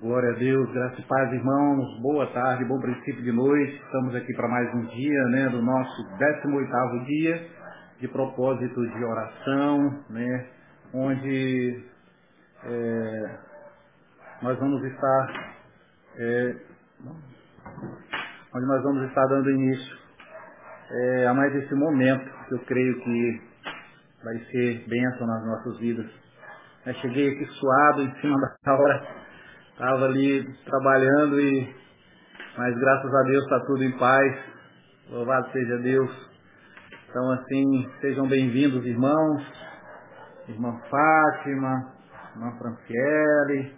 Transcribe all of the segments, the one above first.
Glória a Deus, graças e paz, irmãos. Boa tarde, bom princípio de noite. Estamos aqui para mais um dia, né, do nosso 18º dia de propósito de oração, né, onde é, nós vamos estar é, onde nós vamos estar dando início é, a mais esse momento que eu creio que vai ser bênção nas nossas vidas. Eu cheguei aqui suado em cima da hora Estava ali trabalhando e mas graças a Deus está tudo em paz. Louvado seja Deus. Então assim, sejam bem-vindos irmãos, irmã Fátima, irmã Franciele,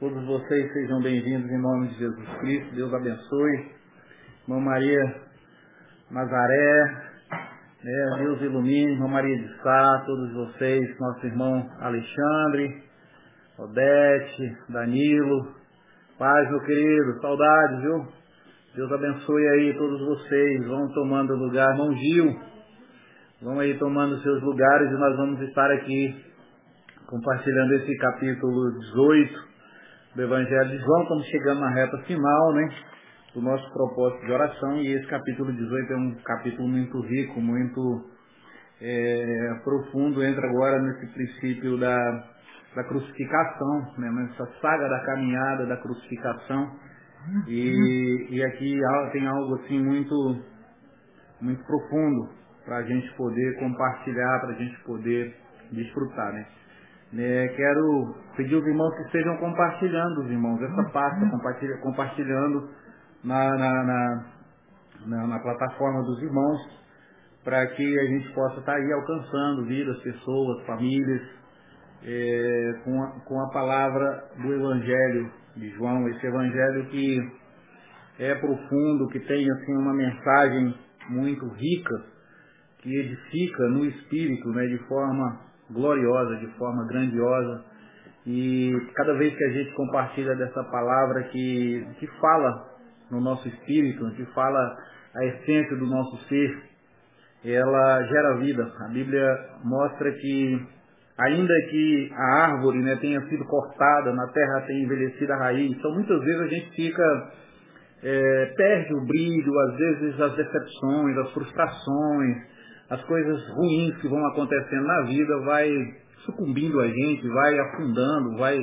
todos vocês sejam bem-vindos em nome de Jesus Cristo, Deus abençoe. Irmã Maria Nazaré, né, Deus ilumine, irmã Maria de Sá, todos vocês, nosso irmão Alexandre, Odete, Danilo, paz, meu querido, saudades, viu? Deus abençoe aí todos vocês. Vão tomando lugar, irmão Gil. Vão aí tomando seus lugares e nós vamos estar aqui compartilhando esse capítulo 18 do Evangelho de João. Estamos chegando na reta final, né? Do nosso propósito de oração. E esse capítulo 18 é um capítulo muito rico, muito é, profundo. Entra agora nesse princípio da da crucificação, né, nessa saga da caminhada da crucificação. E, e aqui tem algo assim muito, muito profundo para a gente poder compartilhar, para a gente poder desfrutar. Né? É, quero pedir aos irmãos que estejam compartilhando, os irmãos, essa pasta, compartilha, compartilhando na, na, na, na, na plataforma dos irmãos, para que a gente possa estar tá aí alcançando vidas, pessoas, famílias, é, com, a, com a palavra do Evangelho de João, esse Evangelho que é profundo, que tem assim uma mensagem muito rica, que edifica no espírito, né, de forma gloriosa, de forma grandiosa. E cada vez que a gente compartilha dessa palavra que, que fala no nosso espírito, que fala a essência do nosso ser, ela gera vida. A Bíblia mostra que ainda que a árvore né, tenha sido cortada, na terra tenha envelhecido a raiz. Então muitas vezes a gente fica, é, perde o brilho, às vezes as decepções, as frustrações, as coisas ruins que vão acontecendo na vida vai sucumbindo a gente, vai afundando, vai,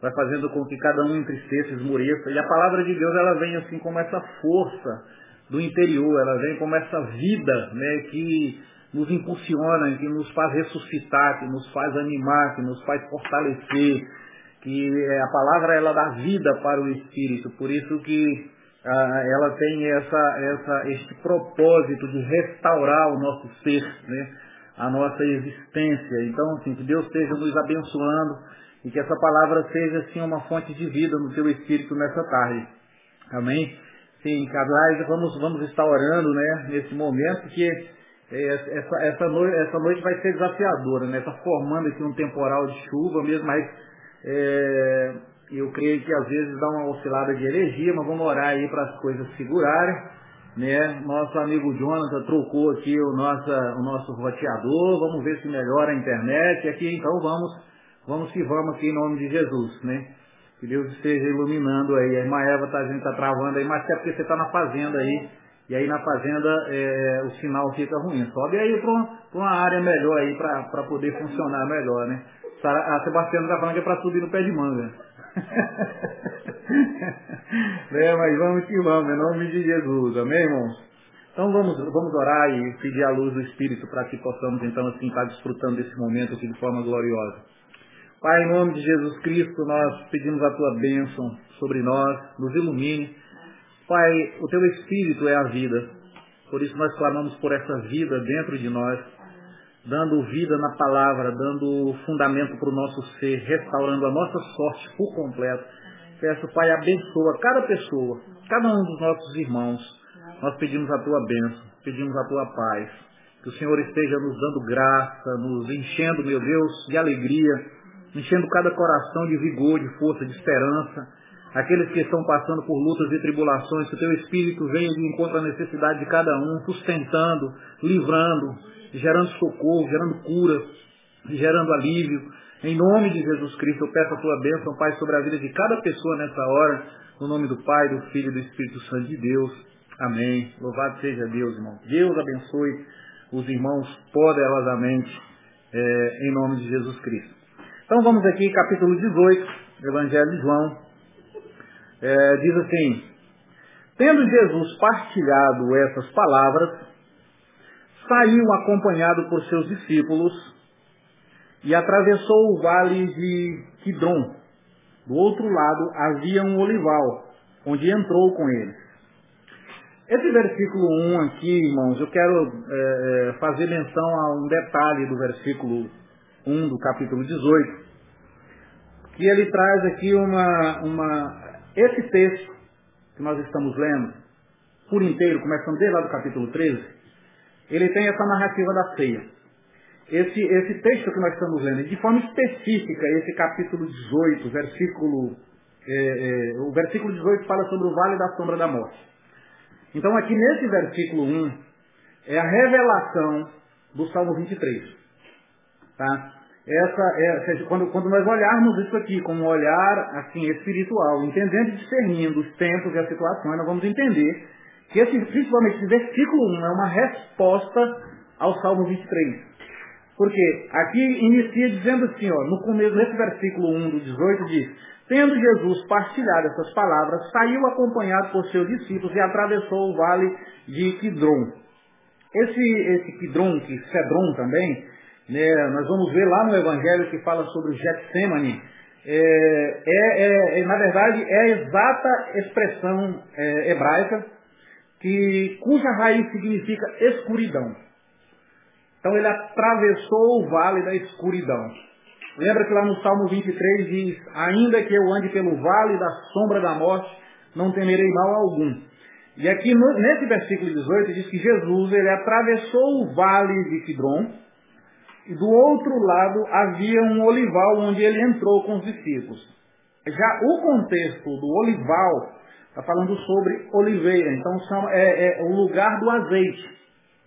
vai fazendo com que cada um entristeça, esmoreça. E a palavra de Deus ela vem assim como essa força do interior, ela vem como essa vida né, que nos impulsiona, que nos faz ressuscitar, que nos faz animar, que nos faz fortalecer, que é, a palavra ela dá vida para o espírito, por isso que ah, ela tem essa, essa, este propósito de restaurar o nosso ser, né? a nossa existência. Então, assim, que Deus esteja nos abençoando e que essa palavra seja assim uma fonte de vida no teu espírito nessa tarde. Amém? Sim, casais, vamos, vamos estar orando, né, nesse momento que essa, essa, noite, essa noite vai ser desafiadora, né? Está formando aqui um temporal de chuva mesmo, mas é, eu creio que às vezes dá uma oscilada de energia, mas vamos orar aí para as coisas segurarem. Né? Nosso amigo Jonathan trocou aqui o, nossa, o nosso roteador, vamos ver se melhora a internet. Aqui então vamos, vamos que vamos aqui em nome de Jesus, né? Que Deus esteja iluminando aí. A irmã Eva tá, gente tá travando aí, mas é porque você está na fazenda aí e aí na fazenda é, o sinal fica ruim. Sobe aí para uma, área melhor aí para poder funcionar melhor, né? A Sebastiana está falando que é para subir no pé de manga. é, mas vamos que vamos, em nome de Jesus, amém, irmãos? Então vamos, vamos orar e pedir a luz do Espírito para que possamos então assim estar desfrutando desse momento aqui de forma gloriosa. Pai, em nome de Jesus Cristo, nós pedimos a tua bênção sobre nós, nos ilumine Pai, o teu Espírito é a vida. Por isso nós clamamos por essa vida dentro de nós, dando vida na palavra, dando fundamento para o nosso ser, restaurando a nossa sorte por completo. Peço, Pai, abençoa cada pessoa, cada um dos nossos irmãos. Nós pedimos a tua bênção, pedimos a tua paz. Que o Senhor esteja nos dando graça, nos enchendo, meu Deus, de alegria, enchendo cada coração de vigor, de força, de esperança aqueles que estão passando por lutas e tribulações, que o teu Espírito venha de encontro à necessidade de cada um, sustentando, livrando, gerando socorro, gerando cura, gerando alívio, Em nome de Jesus Cristo, eu peço a tua bênção, Pai, sobre a vida de cada pessoa nessa hora, no nome do Pai, do Filho e do Espírito Santo de Deus. Amém. Louvado seja Deus, irmão. Deus abençoe os irmãos poderosamente, é, em nome de Jesus Cristo. Então vamos aqui, capítulo 18, Evangelho de João. É, diz assim, Tendo Jesus partilhado essas palavras, saiu acompanhado por seus discípulos e atravessou o vale de Quidron. Do outro lado havia um olival, onde entrou com eles. Esse versículo 1 aqui, irmãos, eu quero é, é, fazer menção a um detalhe do versículo 1 do capítulo 18, que ele traz aqui uma, uma esse texto que nós estamos lendo, por inteiro, começando desde lá do capítulo 13, ele tem essa narrativa da ceia. Esse, esse texto que nós estamos lendo, de forma específica, esse capítulo 18, versículo, é, é, o versículo 18 fala sobre o vale da sombra da morte. Então aqui nesse versículo 1, é a revelação do Salmo 23. Tá? Essa, é, seja, quando, quando nós olharmos isso aqui como um olhar assim espiritual, entendendo e discernindo os tempos e as situações, nós vamos entender que esse, principalmente esse versículo 1 é uma resposta ao Salmo 23. Porque aqui inicia dizendo assim, ó, no começo desse versículo 1 do 18 diz, tendo Jesus partilhado essas palavras, saiu acompanhado por seus discípulos e atravessou o vale de Quidron. Esse, esse Quidron, que Cedron também, né, nós vamos ver lá no Evangelho que fala sobre o Getsemane, é, é, é, na verdade é a exata expressão é, hebraica que, cuja raiz significa escuridão. Então ele atravessou o vale da escuridão. Lembra que lá no Salmo 23 diz, ainda que eu ande pelo vale da sombra da morte, não temerei mal algum. E aqui no, nesse versículo 18 diz que Jesus ele atravessou o vale de Kidron, e do outro lado havia um olival onde ele entrou com os discípulos. Já o contexto do olival está falando sobre oliveira, então é, é, o lugar do azeite.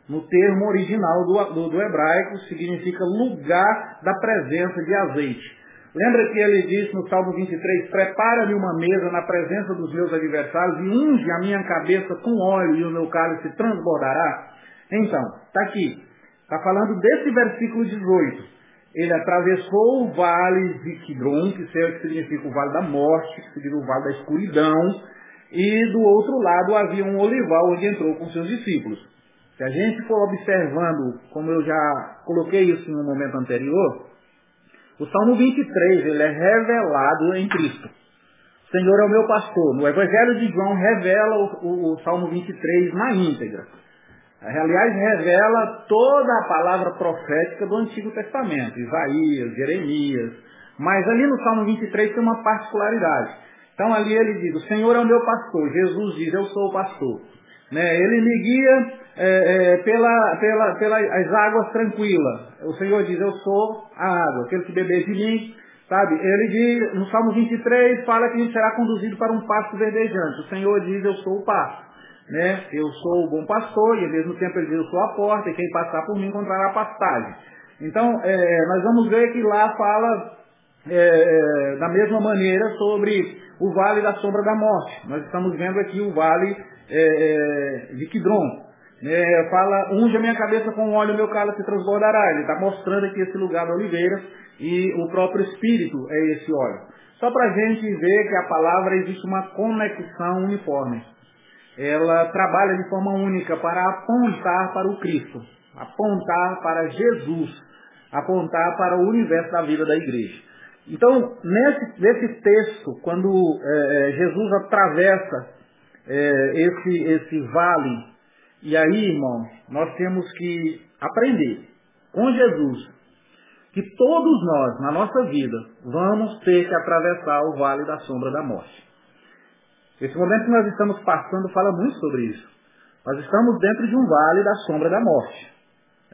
No termo original do, do, do hebraico significa lugar da presença de azeite. Lembra que ele disse no Salmo 23, prepara-me uma mesa na presença dos meus adversários e unge a minha cabeça com óleo e o meu cálice transbordará? Então, está aqui. Está falando desse versículo 18. Ele atravessou o vale de Kidron, que significa o vale da morte, que significa o vale da escuridão, e do outro lado havia um olival onde entrou com seus discípulos. Se a gente for observando, como eu já coloquei isso no momento anterior, o Salmo 23 ele é revelado em Cristo. O Senhor é o meu pastor. No Evangelho de João revela o, o, o Salmo 23 na íntegra. Aliás, revela toda a palavra profética do Antigo Testamento, Isaías, Jeremias. Mas ali no Salmo 23 tem uma particularidade. Então ali ele diz, o Senhor é o meu pastor. Jesus diz, eu sou o pastor. Né? Ele me guia é, é, pela, pela, pelas águas tranquilas. O Senhor diz, eu sou a água. Aquele que beber de mim, sabe? Ele diz, no Salmo 23, fala que a gente será conduzido para um pasto verdejante. O Senhor diz, eu sou o pasto né? Eu sou o bom pastor e ao mesmo tempo ele diz, eu sou a porta e quem passar por mim encontrará pastagem. Então, é, nós vamos ver que lá fala é, é, da mesma maneira sobre o vale da sombra da morte. Nós estamos vendo aqui o vale é, é de Kidron. É, fala, unge a minha cabeça com óleo, meu cálice transbordará. Ele está mostrando aqui esse lugar da oliveira e o próprio Espírito é esse óleo. Só para a gente ver que a palavra existe uma conexão uniforme ela trabalha de forma única para apontar para o Cristo, apontar para Jesus, apontar para o universo da vida da igreja. Então, nesse, nesse texto, quando é, é, Jesus atravessa é, esse, esse vale, e aí, irmão, nós temos que aprender com Jesus que todos nós, na nossa vida, vamos ter que atravessar o vale da sombra da morte. Esse momento que nós estamos passando fala muito sobre isso. Nós estamos dentro de um vale da sombra da morte.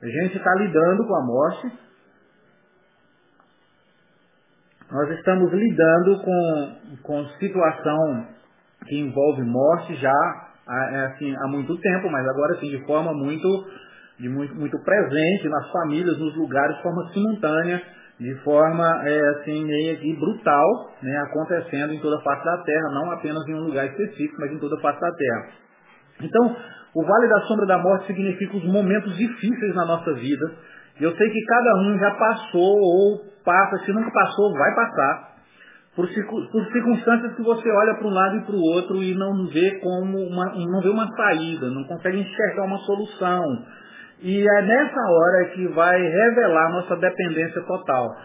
A gente está lidando com a morte. Nós estamos lidando com, com situação que envolve morte já é assim, há muito tempo, mas agora assim, de forma muito, de muito, muito presente nas famílias, nos lugares, de forma simultânea. De forma é, assim meio que brutal, né, acontecendo em toda a face da terra, não apenas em um lugar específico, mas em toda a face da terra. Então, o vale da sombra da morte significa os momentos difíceis na nossa vida. Eu sei que cada um já passou ou passa, se nunca passou, vai passar. Por, por circunstâncias que você olha para um lado e para o outro e não vê como uma, não vê uma saída, não consegue enxergar uma solução. E é nessa hora que vai revelar nossa dependência total.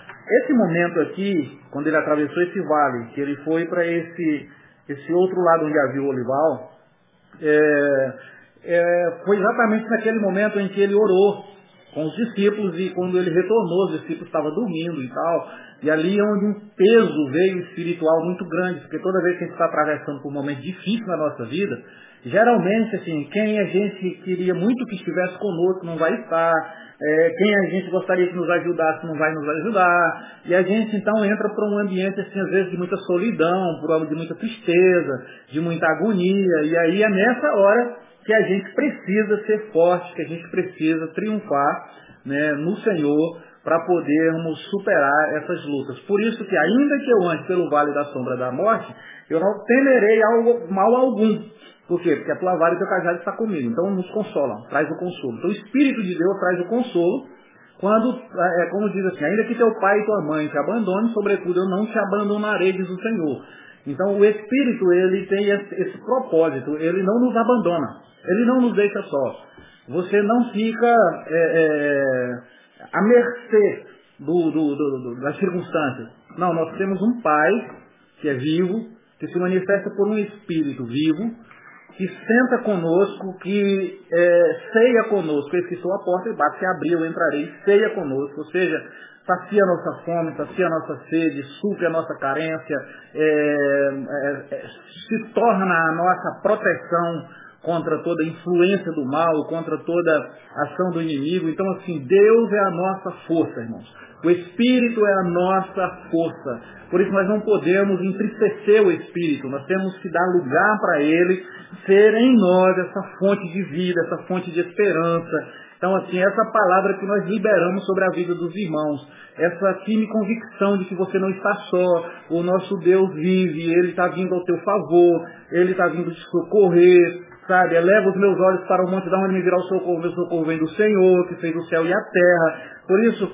Esse momento aqui, quando ele atravessou esse vale, que ele foi para esse, esse outro lado onde havia o olival, é, é, foi exatamente naquele momento em que ele orou com os discípulos e quando ele retornou, os discípulos estavam dormindo e tal. E ali é onde um peso veio espiritual muito grande, porque toda vez que a gente está atravessando por um momento difícil na nossa vida, geralmente, assim, quem a gente queria muito que estivesse conosco não vai estar, é, quem a gente gostaria que nos ajudasse não vai nos ajudar, e a gente então entra para um ambiente, assim, às vezes de muita solidão, por de muita tristeza, de muita agonia, e aí é nessa hora que a gente precisa ser forte, que a gente precisa triunfar né, no Senhor, para podermos superar essas lutas. Por isso que ainda que eu ande pelo vale da sombra da morte, eu não temerei algo, mal algum. Por quê? Porque a tua vara e o teu cajado está comigo. Então nos consola, traz o consolo. Então o Espírito de Deus traz o consolo quando, é, como diz assim, ainda que teu pai e tua mãe te abandonem, sobretudo eu não te abandonarei, diz o Senhor. Então o Espírito, ele tem esse, esse propósito, ele não nos abandona, ele não nos deixa só. Você não fica é, é, à mercê do, do, do, das circunstâncias. Não, nós temos um Pai que é vivo, que se manifesta por um Espírito vivo, que senta conosco, que é, ceia conosco. Esse que sou a porta e bate, se abrir eu entrarei, ceia conosco. Ou seja, sacia a nossa fome, sacia a nossa sede, supre a nossa carência, é, é, é se torna a nossa proteção contra toda influência do mal, contra toda ação do inimigo. Então, assim, Deus é a nossa força, irmãos. O Espírito é a nossa força. Por isso nós não podemos entristecer o Espírito. Nós temos que dar lugar para ele ser em nós essa fonte de vida, essa fonte de esperança. Então, assim, essa palavra que nós liberamos sobre a vida dos irmãos, essa firme convicção de que você não está só, o nosso Deus vive, Ele está vindo ao teu favor, Ele está vindo te socorrer, sabe? Eleva os meus olhos para o monte da onde me virá o socorro, meu socorro vem do Senhor, que fez o céu e a terra. Por isso,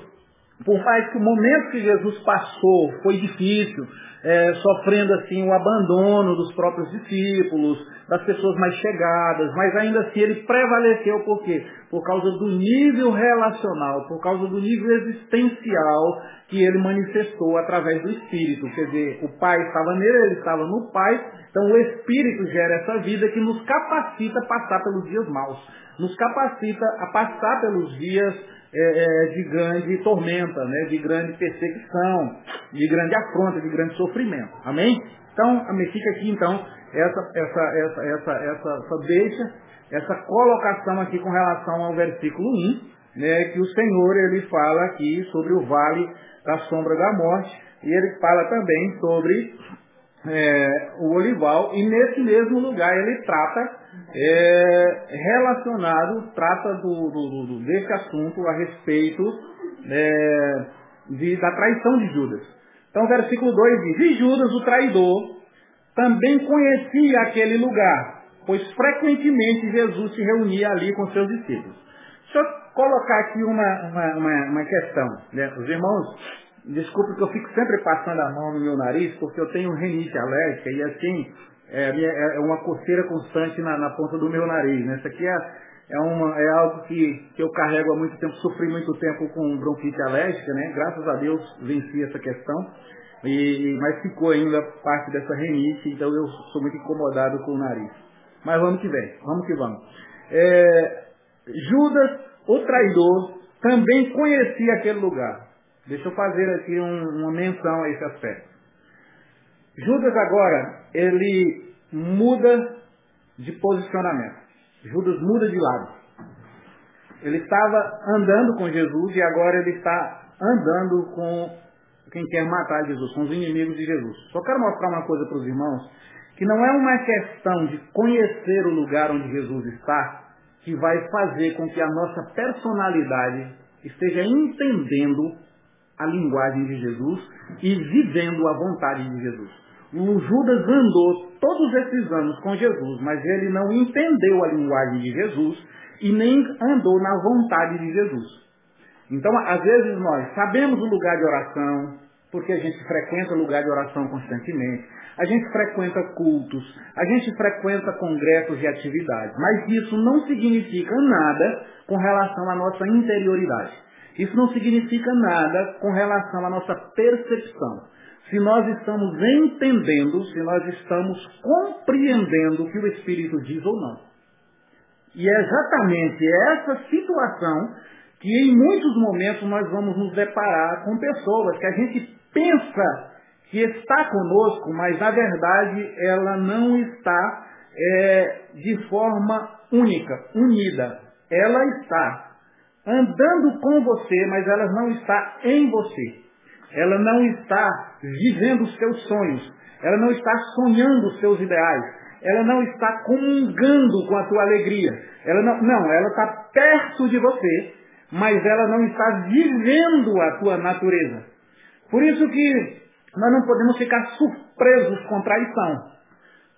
por mais que o momento que Jesus passou foi difícil, é, sofrendo assim o abandono dos próprios discípulos, das pessoas mais chegadas, mas ainda assim ele prevaleceu por quê? Por causa do nível relacional, por causa do nível existencial que ele manifestou através do Espírito. Quer dizer, o Pai estava nele, ele estava no Pai, então o Espírito gera essa vida que nos capacita a passar pelos dias maus, nos capacita a passar pelos dias é, é, de grande tormenta, né, de grande perseguição, de grande afronta, de grande sofrimento. Amém? Então, fica aqui então essa, essa, essa, essa, essa, essa deixa, essa colocação aqui com relação ao versículo 1, né, que o Senhor ele fala aqui sobre o vale da sombra da morte, e ele fala também sobre é, o olival, e nesse mesmo lugar ele trata é, relacionado, trata do, do, do, desse assunto a respeito é, de, da traição de Judas. Então, versículo 2 diz: E Judas, o traidor, também conhecia aquele lugar, pois frequentemente Jesus se reunia ali com seus discípulos. Deixa eu colocar aqui uma, uma, uma, uma questão. Né? Os irmãos Desculpe que eu fico sempre passando a mão no meu nariz, porque eu tenho rinite alérgica e assim, é, é, é uma coceira constante na, na, ponta do meu nariz. Né? Isso aqui é, é, uma, é algo que, que eu carrego há muito tempo, sofri muito tempo com bronquite alérgica, né? Graças a Deus venci essa questão. E, mas ficou ainda parte dessa rinite, então eu sou muito incomodado com o nariz. Mas vamos que vem, vamos que vamos. É, Judas, o traidor, também conhecia aquele lugar. Deixa eu fazer aqui um, uma menção a esse aspecto. Judas agora, ele muda de posicionamento. Judas muda de lado. Ele estava andando com Jesus e agora ele está andando com quem quer matar Jesus, com os inimigos de Jesus. Só quero mostrar uma coisa para os irmãos, que não é uma questão de conhecer o lugar onde Jesus está que vai fazer com que a nossa personalidade esteja entendendo a linguagem de Jesus e vivendo a vontade de Jesus. O Judas andou todos esses anos com Jesus, mas ele não entendeu a linguagem de Jesus e nem andou na vontade de Jesus. Então, às vezes nós sabemos o lugar de oração, porque a gente frequenta lugar de oração constantemente, a gente frequenta cultos, a gente frequenta congressos e atividades, mas isso não significa nada com relação à nossa interioridade. Isso não significa nada com relação à nossa percepção. Se nós estamos entendendo, se nós estamos compreendendo o que o Espírito diz ou não. E é exatamente essa situação que em muitos momentos nós vamos nos deparar com pessoas que a gente pensa que está conosco, mas na verdade ela não está é, de forma única, unida. Ela está andando com você, mas ela não está em você. Ela não está vivendo os seus sonhos. Ela não está sonhando os seus ideais. Ela não está comungando com a tua alegria. Ela não, não, ela está perto de você, mas ela não está vivendo a tua natureza. Por isso que nós não podemos ficar surpresos com traição.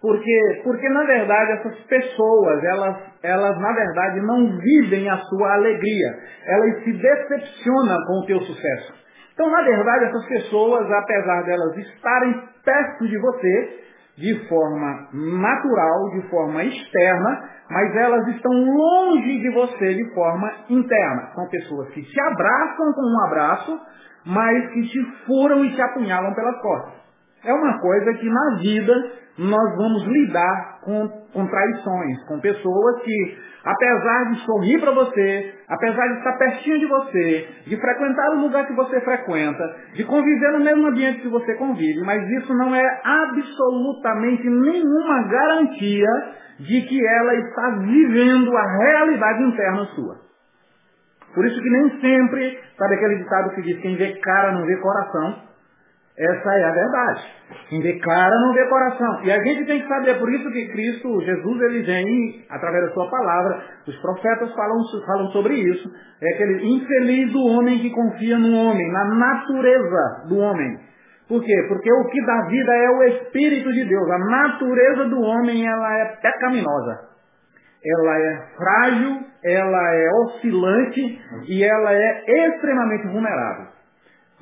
Porque, porque na verdade essas pessoas, elas, elas na verdade não vivem a sua alegria. Elas se decepcionam com o teu sucesso. Então, na verdade, essas pessoas, apesar delas estarem perto de você, de forma natural, de forma externa, mas elas estão longe de você de forma interna. São pessoas que te abraçam com um abraço, mas que te furam e te apunhalam pelas costas. É uma coisa que na vida nós vamos lidar com, com traições, com pessoas que, apesar de sorrir para você, apesar de estar pertinho de você, de frequentar o lugar que você frequenta, de conviver no mesmo ambiente que você convive, mas isso não é absolutamente nenhuma garantia de que ela está vivendo a realidade interna sua. Por isso que nem sempre, sabe aquele ditado que diz, quem vê cara não vê coração? Essa é a verdade. Quem vê cara não vê coração. E a gente tem que saber, é por isso que Cristo, Jesus, ele vem, através da sua palavra, os profetas falam, falam sobre isso, é aquele infeliz do homem que confia no homem, na natureza do homem. Por quê? Porque o que dá vida é o Espírito de Deus. A natureza do homem, ela é pecaminosa ela é frágil, ela é oscilante e ela é extremamente vulnerável.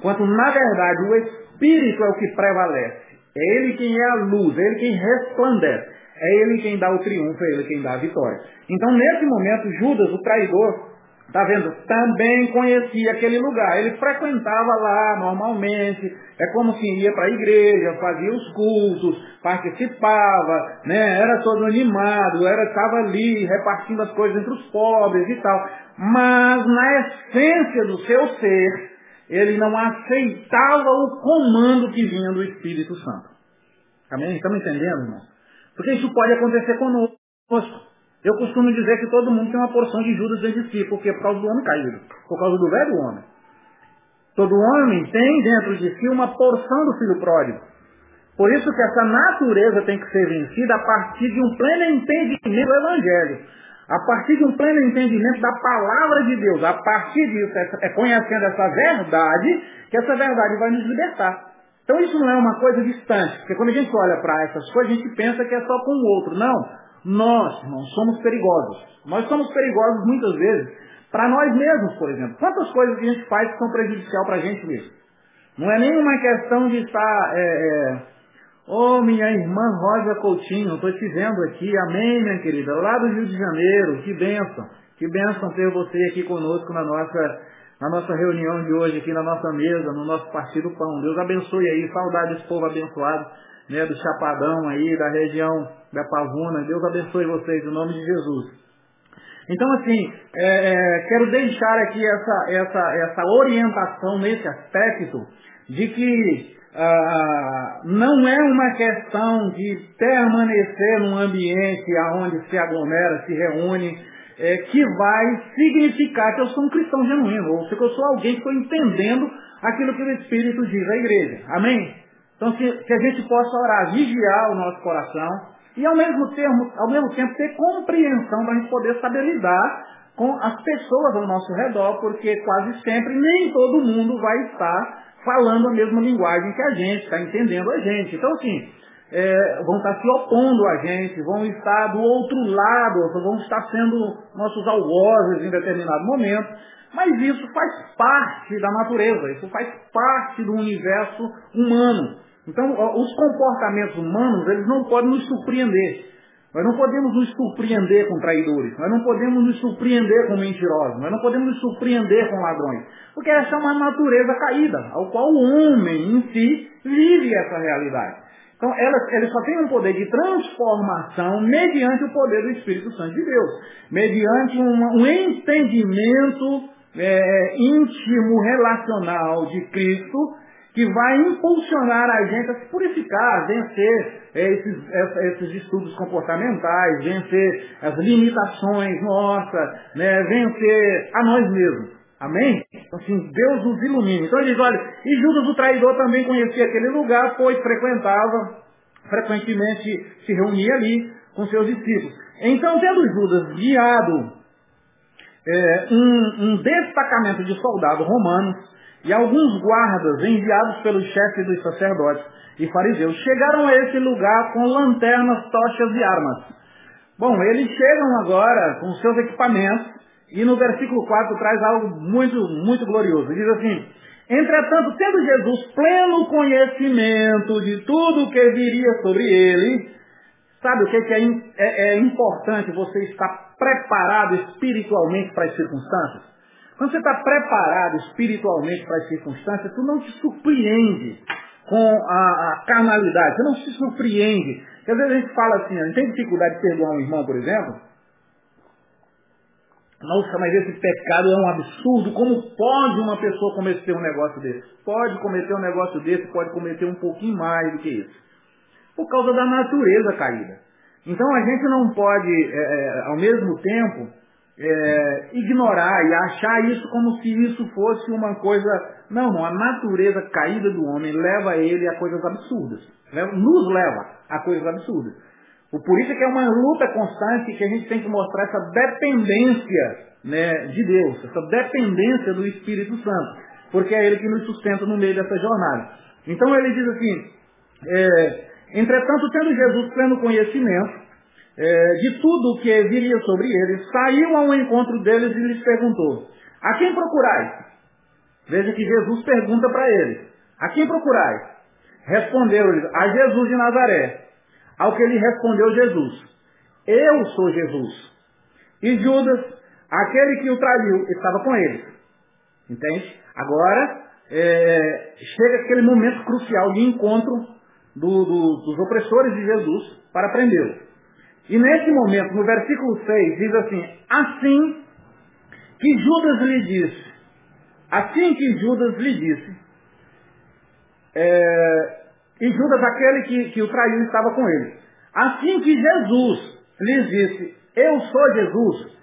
Quanto na verdade o Espírito é o que prevalece. É Ele quem é a luz, é Ele quem resplandece. É Ele quem dá o triunfo, é Ele quem dá a vitória. Então nesse momento Judas, o traidor, Está vendo? Também conhecia aquele lugar. Ele frequentava lá normalmente. É como se ia para a igreja, fazia os cultos, participava, né? era todo animado, era estava ali repartindo as coisas entre os pobres e tal. Mas na essência do seu ser, ele não aceitava o comando que vinha do Espírito Santo. Amém? Estamos entendendo, irmão? Porque isso pode acontecer conosco. Eu costumo dizer que todo mundo tem uma porção de Judas dentro de si, porque por causa do homem caído, por causa do velho homem. Todo homem tem dentro de si uma porção do filho pródigo. Por isso que essa natureza tem que ser vencida a partir de um pleno entendimento do Evangelho. A partir de um pleno entendimento da palavra de Deus. A partir disso, é conhecendo essa verdade, que essa verdade vai nos libertar. Então isso não é uma coisa distante, porque quando a gente olha para essas coisas, a gente pensa que é só com o outro. Não. Nós, irmãos, somos perigosos. Nós somos perigosos muitas vezes para nós mesmos, por exemplo. Quantas coisas que a gente faz que são prejudicial para a gente mesmo? Não é nenhuma questão de estar... É, é, oh, minha irmã Rosa Coutinho, estou te vendo aqui, amém, minha querida, lá do Rio de Janeiro, que bênção, que bênção ter você aqui conosco na nossa, na nossa reunião de hoje, aqui na nossa mesa, no nosso Partido Pão. Deus abençoe aí, saudade desse povo abençoado né, do Chapadão aí, da região da Pavuna. Deus abençoe vocês, em nome de Jesus. Então, assim, é, é, quero deixar aqui essa, essa, essa orientação nesse aspecto de que ah, não é uma questão de permanecer num ambiente onde se aglomera, se reúne, é, que vai significar que eu sou um cristão genuíno, ou seja, que eu sou alguém que estou entendendo aquilo que o Espírito diz à igreja. Amém? Então, que, que a gente possa orar, vigiar o nosso coração e, ao mesmo, tempo, ao mesmo tempo, ter compreensão para a gente poder saber lidar com as pessoas ao nosso redor, porque quase sempre nem todo mundo vai estar falando a mesma linguagem que a gente, está entendendo a gente. Então, assim, é, vão estar se opondo a gente, vão estar do outro lado, vão estar sendo nossos algozes em determinado momento. Mas isso faz parte da natureza, isso faz parte do universo humano. Então, os comportamentos humanos, eles não podem nos surpreender. Nós não podemos nos surpreender com traidores, nós não podemos nos surpreender com mentirosos, nós não podemos nos surpreender com ladrões, porque essa é uma natureza caída, ao qual o homem em si vive essa realidade. Então, ela, ele só tem um poder de transformação mediante o poder do Espírito Santo de Deus, mediante um, um entendimento é, íntimo, relacional de Cristo, que vai impulsionar a gente a se purificar, vencer esses, esses estudos comportamentais, vencer as limitações nossas, né, vencer a nós mesmos. Amém? Então, assim, Deus nos ilumina. Então ele diz, olha, e Judas o traidor também conhecia aquele lugar, pois frequentava, frequentemente se reunia ali com seus discípulos. Então, tendo Judas guiado é, um, um destacamento de soldados romanos, e alguns guardas enviados pelos chefes dos sacerdotes e fariseus chegaram a esse lugar com lanternas, tochas e armas. Bom, eles chegam agora com seus equipamentos e no versículo 4 traz algo muito, muito glorioso. Diz assim, Entretanto, tendo Jesus pleno conhecimento de tudo o que viria sobre ele, sabe o que é, é, é importante você estar preparado espiritualmente para as circunstâncias? Quando você está preparado espiritualmente para as circunstâncias, tu não te surpreende com a, a carnalidade, você não se surpreende. Porque às vezes a gente fala assim, a gente tem dificuldade de perdoar um irmão, por exemplo. Nossa, mas esse pecado é um absurdo. Como pode uma pessoa cometer um negócio desse? Pode cometer um negócio desse, pode cometer um pouquinho mais do que isso. Por causa da natureza caída. Então a gente não pode, é, é ao mesmo tempo, é, ignorar e achar isso como se isso fosse uma coisa. Não, não. A natureza caída do homem leva ele a coisas absurdas. Nos leva a coisas absurdas. Por isso é que é uma luta constante que a gente tem que mostrar essa dependência né, de Deus, essa dependência do Espírito Santo, porque é Ele que nos sustenta no meio dessa jornada. Então ele diz assim, é, entretanto, tendo Jesus pleno conhecimento, é, de tudo o que viria sobre eles, saiu ao encontro deles e lhes perguntou: A quem procurais? Veja que Jesus pergunta para eles: A quem procurais? Respondeu-lhes: A Jesus de Nazaré. Ao que lhe respondeu Jesus: Eu sou Jesus. E Judas, aquele que o traiu, estava com eles. Entende? Agora é, chega aquele momento crucial de encontro do, do, dos opressores de Jesus para prendê-lo. E nesse momento, no versículo 6, diz assim, assim que Judas lhe disse, assim que Judas lhe disse, é, e Judas, aquele que, que o traiu, estava com ele. Assim que Jesus lhes disse, eu sou Jesus,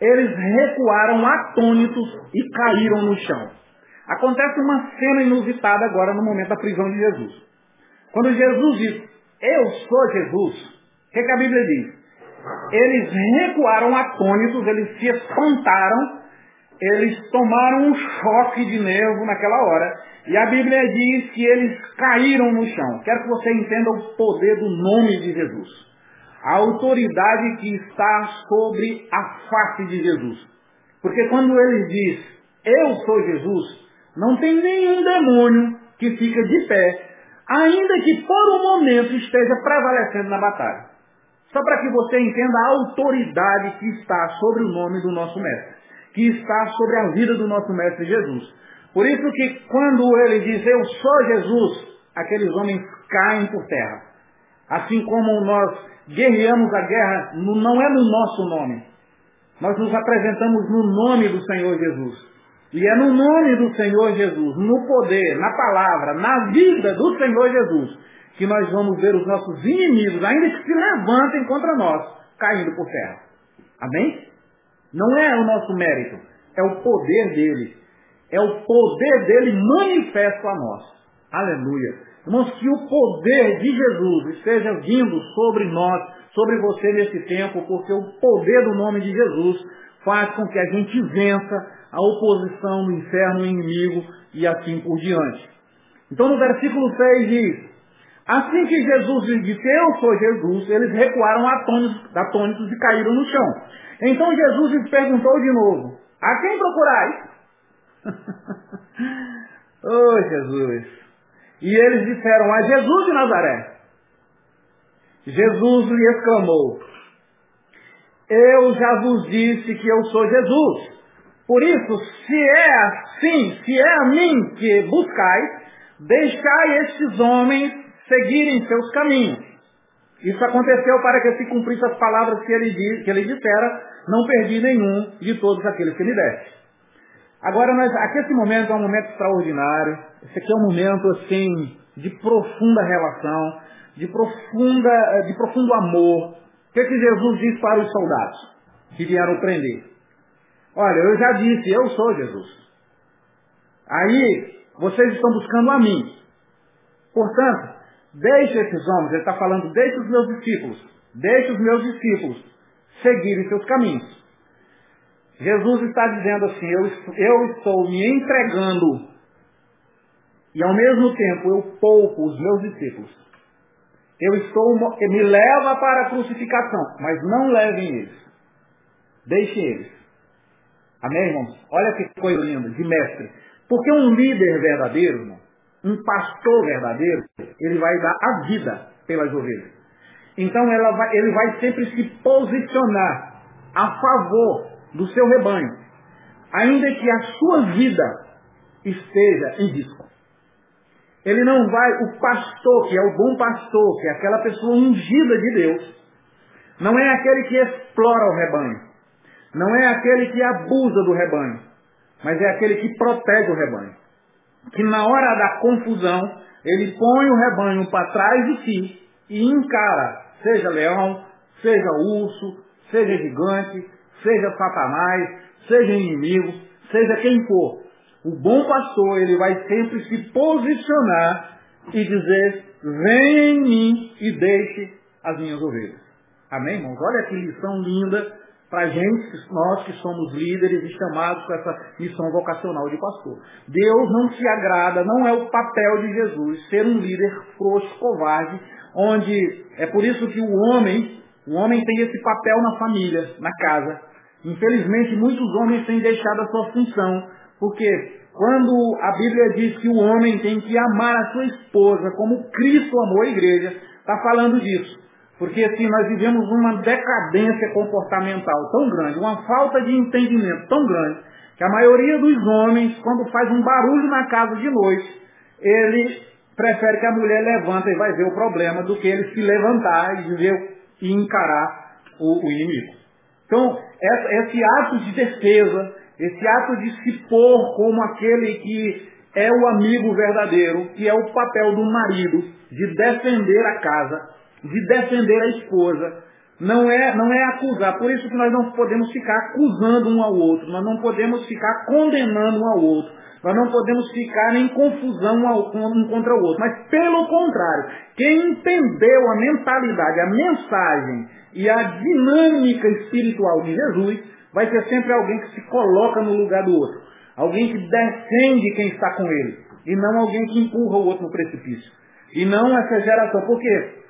eles recuaram atônitos e caíram no chão. Acontece uma cena inusitada agora no momento da prisão de Jesus. Quando Jesus diz, eu sou Jesus, que, que a Bíblia diz? Eles recuaram atônitos, eles se espantaram, eles tomaram um choque de nervo naquela hora. E a Bíblia diz que eles caíram no chão. Quero que você entenda o poder do nome de Jesus. A autoridade que está sobre a face de Jesus. Porque quando ele diz, eu sou Jesus, não tem nenhum demônio que fica de pé, ainda que por um momento esteja prevalecendo na batalha. Só para que você entenda a autoridade que está sobre o nome do nosso mestre, que está sobre a vida do nosso mestre Jesus. Por isso que quando ele diz eu sou Jesus, aqueles homens caem por terra. Assim como nós guerreamos a guerra, não é no nosso nome. Nós nos apresentamos no nome do Senhor Jesus. E é no nome do Senhor Jesus, no poder, na palavra, na vida do Senhor Jesus, que nós vamos ver os nossos inimigos, ainda que se levantem contra nós, caindo por terra. Amém? Não é o nosso mérito, é o poder dele. É o poder dele manifesto a nós. Aleluia. Irmãos, que o poder de Jesus esteja vindo sobre nós, sobre você nesse tempo, porque o poder do nome de Jesus faz com que a gente vença a oposição do inferno, inimigo e assim por diante. Então no versículo 6 diz, assim que Jesus lhes disse, eu sou Jesus, eles recuaram atônitos, atônitos e caíram no chão. Então Jesus lhes perguntou de novo, a quem procurais? oh Jesus! E eles disseram, a Jesus de Nazaré. Jesus lhe exclamou, eu já vos disse que eu sou Jesus. Por isso, se é assim, se é a mim que buscais, deixai estes homens seguirem seus caminhos. Isso aconteceu para que se cumprisse as palavras que ele, que ele dissera, não perdi nenhum de todos aqueles que me deste. Agora, nós, aqui esse momento é um momento extraordinário. Esse aqui é um momento, assim, de profunda relação, de, profunda, de profundo amor. O que, é que Jesus diz para os soldados que vieram prender? Olha, eu já disse, eu sou Jesus. Aí, vocês estão buscando a mim. Portanto, deixe esses homens, ele está falando, deixe os meus discípulos, deixe os meus discípulos seguirem seus caminhos. Jesus está dizendo assim, eu, eu estou me entregando e ao mesmo tempo eu poupo os meus discípulos. Eu estou, me leva para a crucificação, mas não levem eles. Deixem eles. Amém, irmãos? Olha que coisa linda, de mestre. Porque um líder verdadeiro, irmão, um pastor verdadeiro, ele vai dar a vida pelas ovelhas. Então vai, ele vai sempre se posicionar a favor do seu rebanho, ainda que a sua vida esteja em risco. Ele não vai, o pastor, que é o bom pastor, que é aquela pessoa ungida de Deus, não é aquele que explora o rebanho. Não é aquele que abusa do rebanho, mas é aquele que protege o rebanho. Que na hora da confusão, ele põe o rebanho para trás de si e encara, seja leão, seja urso, seja gigante, seja satanás, seja inimigo, seja quem for. O bom pastor, ele vai sempre se posicionar e dizer, venha em mim e deixe as minhas ovelhas. Amém, irmãos? Olha que lição linda para a gente, nós que somos líderes e chamados com essa missão vocacional de pastor. Deus não se agrada, não é o papel de Jesus ser um líder frouxo, covarde, onde é por isso que o homem, o homem tem esse papel na família, na casa. Infelizmente, muitos homens têm deixado a sua função, porque quando a Bíblia diz que o homem tem que amar a sua esposa como Cristo amou a igreja, está falando disso. Porque assim, nós vivemos uma decadência comportamental tão grande, uma falta de entendimento tão grande, que a maioria dos homens, quando faz um barulho na casa de noite, ele prefere que a mulher levanta e vai ver o problema do que ele se levantar e dizer e encarar o, o inimigo. Então, esse ato de defesa, esse ato de se pôr como aquele que é o amigo verdadeiro, que é o papel do marido, de defender a casa, de defender a esposa. Não é, não é acusar. Por isso que nós não podemos ficar acusando um ao outro. Nós não podemos ficar condenando um ao outro. Nós não podemos ficar em confusão um contra o outro. Mas pelo contrário, quem entendeu a mentalidade, a mensagem e a dinâmica espiritual de Jesus, vai ser sempre alguém que se coloca no lugar do outro. Alguém que defende quem está com ele. E não alguém que empurra o outro no precipício. E não essa geração. Por quê?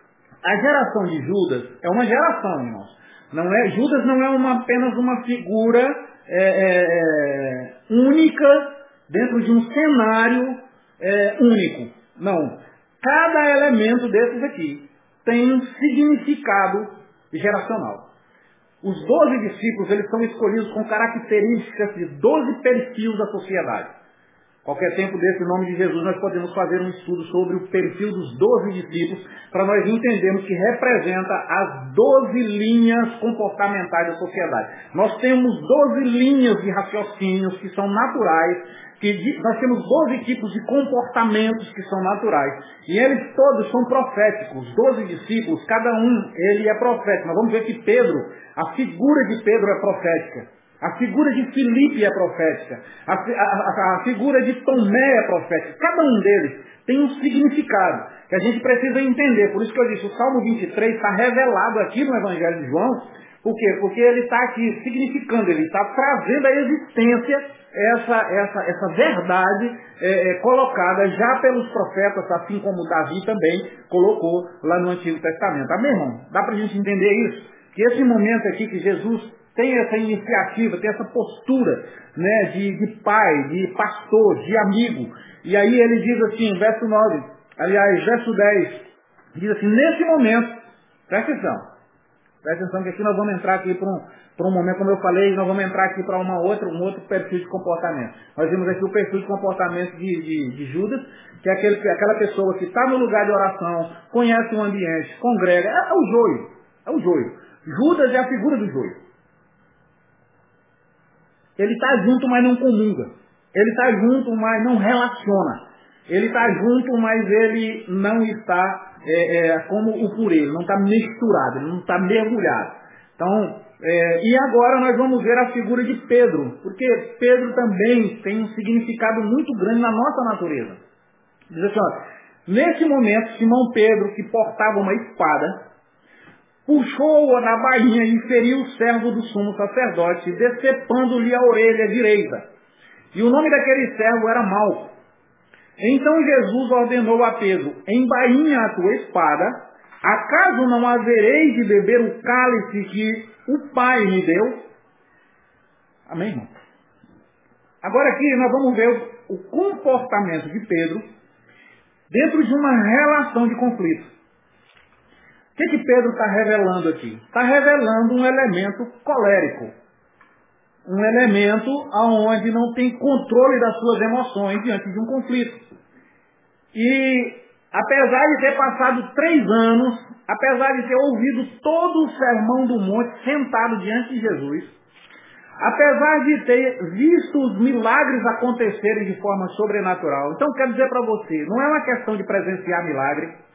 A geração de Judas é uma geração, irmãos. Não é, Judas não é uma, apenas uma figura é, é, é, única dentro de um cenário é, único. Não. Cada elemento desses aqui tem um significado geracional. Os doze discípulos eles são escolhidos com características de doze perfis da sociedade. Qualquer tempo desse nome de Jesus, nós podemos fazer um estudo sobre o perfil dos doze discípulos, para nós entendermos que representa as doze linhas comportamentais da sociedade. Nós temos doze linhas de raciocínios que são naturais, que nós temos doze tipos de comportamentos que são naturais. E eles todos são proféticos. Doze discípulos, cada um, ele é profético. Nós vamos ver que Pedro, a figura de Pedro é profética. A figura de Filipe é profética. A, a, a, figura de Tomé é profética. Cada um deles tem um significado que a gente precisa entender. Por isso que eu disse, o Salmo 23 está revelado aqui no Evangelho de João, Por quê? Porque ele está aqui significando, ele está trazendo à existência essa, essa, essa verdade é, é, colocada já pelos profetas, assim como Davi também colocou lá no Antigo Testamento. Amém, irmão? Dá para a gente entender isso? Que esse momento aqui que Jesus tem essa iniciativa, tem essa postura né, de, de pai, de pastor, de amigo. E aí ele diz assim, verso 9, aliás, verso 10, diz assim, nesse momento, presta atenção, Presta atenção que aqui nós vamos entrar aqui para um, para um momento, como eu falei, nós vamos entrar aqui para uma outra, um outro perfil de comportamento. Nós vimos aqui o perfil de comportamento de, de, de Judas, que é aquele, aquela pessoa que está no lugar de oração, conhece o ambiente, congrega, é, é o joio, é o joio. Judas é a figura do joio. Ele está junto, mas não comunga. Ele está junto, mas não relaciona. Ele está junto, mas ele não está é, é, como o por ele, não está misturado, ele não está mergulhado. Então, é, e agora nós vamos ver a figura de Pedro, porque Pedro também tem um significado muito grande na nossa natureza. Diz assim, ó, nesse momento, Simão Pedro, que portava uma espada, puxou-a na bainha e feriu o servo do sumo sacerdote, decepando-lhe a orelha direita. E o nome daquele servo era Malco. Então Jesus ordenou a Pedro, embainha a tua espada, acaso não haverei de beber o cálice que o Pai me deu? Amém, irmão? Agora aqui nós vamos ver o comportamento de Pedro dentro de uma relação de conflito. O que, que Pedro está revelando aqui? Está revelando um elemento colérico. Um elemento onde não tem controle das suas emoções diante de um conflito. E apesar de ter passado três anos, apesar de ter ouvido todo o sermão do monte sentado diante de Jesus, apesar de ter visto os milagres acontecerem de forma sobrenatural. Então quero dizer para você, não é uma questão de presenciar milagre,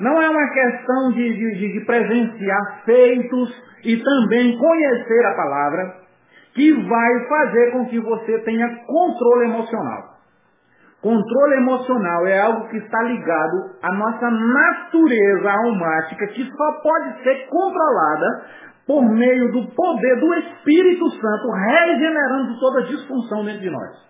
não é uma questão de, de, de presenciar feitos e também conhecer a palavra que vai fazer com que você tenha controle emocional. Controle emocional é algo que está ligado à nossa natureza almática, que só pode ser controlada por meio do poder do Espírito Santo, regenerando toda disfunção dentro de nós.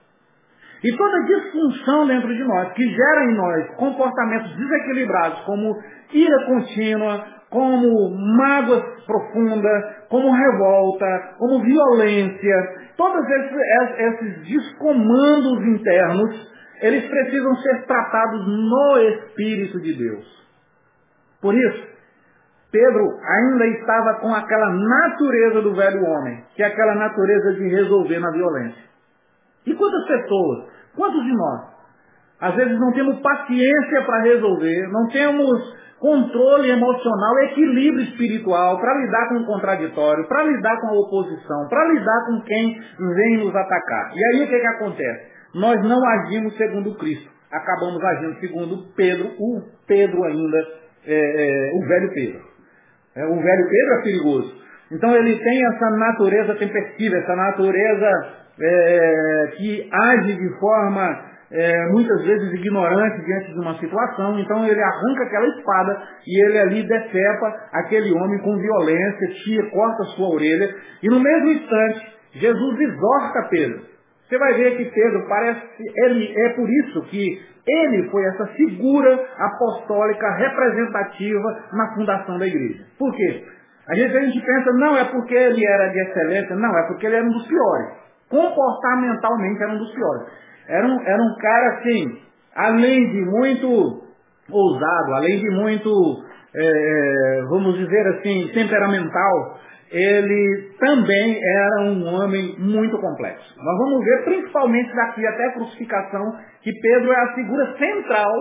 E toda disfunção dentro de nós, que gera em nós comportamentos desequilibrados, como ira contínua, como mágoas profundas, como revolta, como violência, todos esses, esses descomandos internos eles precisam ser tratados no Espírito de Deus. Por isso, Pedro ainda estava com aquela natureza do velho homem, que é aquela natureza de resolver na violência. E quantas pessoas, quantos de nós, às vezes não temos paciência para resolver, não temos controle emocional, equilíbrio espiritual para lidar com o contraditório, para lidar com a oposição, para lidar com quem vem nos atacar. E aí o que, que acontece? nós não agimos segundo Cristo. Acabamos agindo segundo Pedro, o Pedro ainda, é, é, o velho Pedro. É, o velho Pedro é perigoso. Então ele tem essa natureza tempestiva, essa natureza é, que age de forma é, muitas vezes ignorante diante de uma situação, então ele arranca aquela espada e ele ali decepa aquele homem com violência, tira, corta sua orelha, e no mesmo instante, Jesus exorta Pedro. Você vai ver que Pedro parece, ele é por isso que ele foi essa figura apostólica representativa na fundação da igreja. Por quê? A gente, a gente pensa, não é porque ele era de excelência, não, é porque ele era um dos piores. Comportamentalmente era um dos piores. Era um, era um cara assim, além de muito ousado, além de muito, é, vamos dizer assim, temperamental, ele também era um homem muito complexo. Nós vamos ver principalmente daqui até a crucificação que Pedro é a figura central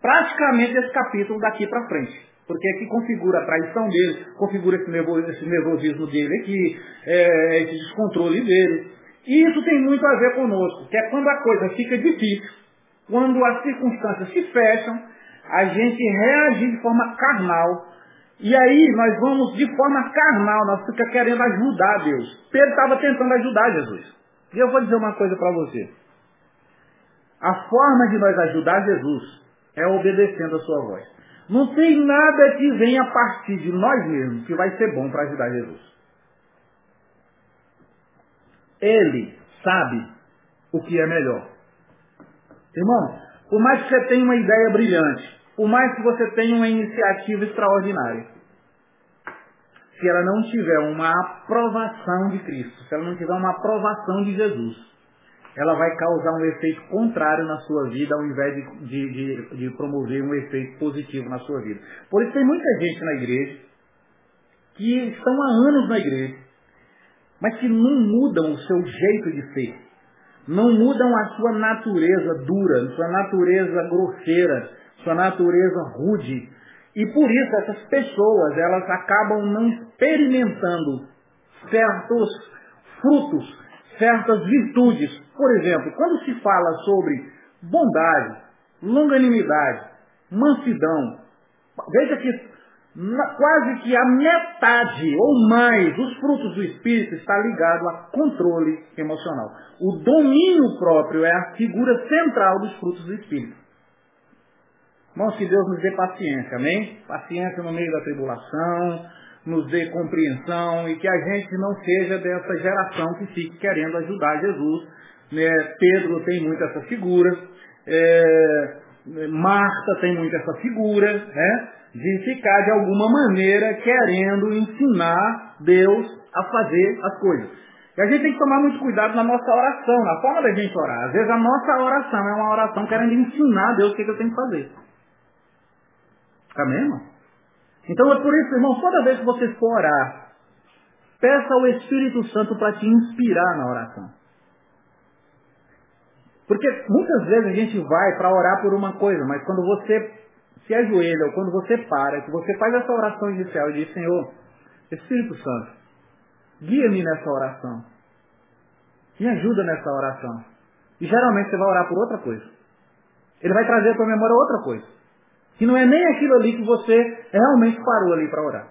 praticamente desse capítulo daqui para frente. Porque aqui configura a traição dele, configura esse nervosismo dele aqui, é, esse descontrole dele. E isso tem muito a ver conosco, que é quando a coisa fica difícil, quando as circunstâncias se fecham, a gente reagir de forma carnal, e aí nós vamos de forma carnal, nós ficamos querendo ajudar Deus. Pedro estava tentando ajudar Jesus. E eu vou dizer uma coisa para você. A forma de nós ajudar Jesus é obedecendo a sua voz. Não tem nada que venha a partir de nós mesmos que vai ser bom para ajudar Jesus. Ele sabe o que é melhor. Irmão, por mais que você tenha uma ideia brilhante, por mais que você tenha uma iniciativa extraordinária, se ela não tiver uma aprovação de Cristo, se ela não tiver uma aprovação de Jesus, ela vai causar um efeito contrário na sua vida, ao invés de, de, de, de promover um efeito positivo na sua vida. Por isso tem muita gente na igreja que estão há anos na igreja, mas que não mudam o seu jeito de ser, não mudam a sua natureza dura, sua natureza grosseira, sua natureza rude. E por isso essas pessoas, elas acabam não experimentando certos frutos, certas virtudes. Por exemplo, quando se fala sobre bondade, longanimidade, mansidão, veja que quase que a metade ou mais dos frutos do Espírito está ligado a controle emocional. O domínio próprio é a figura central dos frutos do Espírito. Irmãos, que Deus nos dê paciência, amém? Paciência no meio da tribulação, nos dê compreensão e que a gente não seja dessa geração que fique querendo ajudar Jesus. Né? Pedro tem muito essa figura, é, Marta tem muito essa figura, né? De ficar de alguma maneira querendo ensinar Deus a fazer as coisas. E a gente tem que tomar muito cuidado na nossa oração, na forma da gente orar. Às vezes a nossa oração é uma oração querendo ensinar a Deus o que, que eu tenho que fazer. Amém, irmão? Então é por isso, irmão, toda vez que você for orar, peça ao Espírito Santo para te inspirar na oração. Porque muitas vezes a gente vai para orar por uma coisa, mas quando você se ajoelha ou quando você para, que você faz essa oração inicial e diz, Senhor, Espírito Santo, guia-me nessa oração. Me ajuda nessa oração. E geralmente você vai orar por outra coisa. Ele vai trazer para a memória outra coisa. Que não é nem aquilo ali que você realmente parou ali para orar.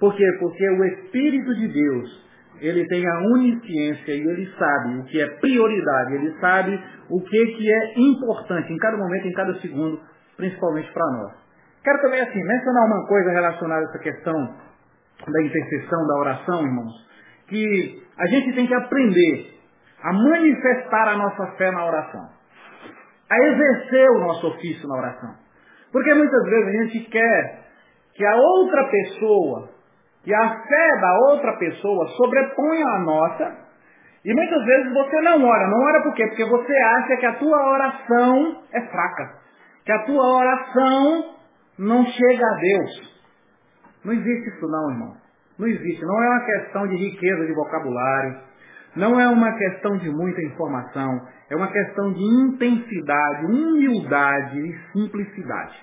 Por quê? Porque o Espírito de Deus, ele tem a onisciência e ele sabe o que é prioridade, ele sabe o que, que é importante em cada momento, em cada segundo principalmente para nós. Quero também assim mencionar uma coisa relacionada a essa questão da intercessão, da oração, irmãos, que a gente tem que aprender a manifestar a nossa fé na oração, a exercer o nosso ofício na oração. Porque muitas vezes a gente quer que a outra pessoa, que a fé da outra pessoa sobreponha a nossa, e muitas vezes você não ora. Não ora por quê? Porque você acha que a tua oração é fraca que a tua oração não chega a Deus. Não existe isso não, irmão. Não existe. Não é uma questão de riqueza de vocabulário. Não é uma questão de muita informação. É uma questão de intensidade, humildade e simplicidade.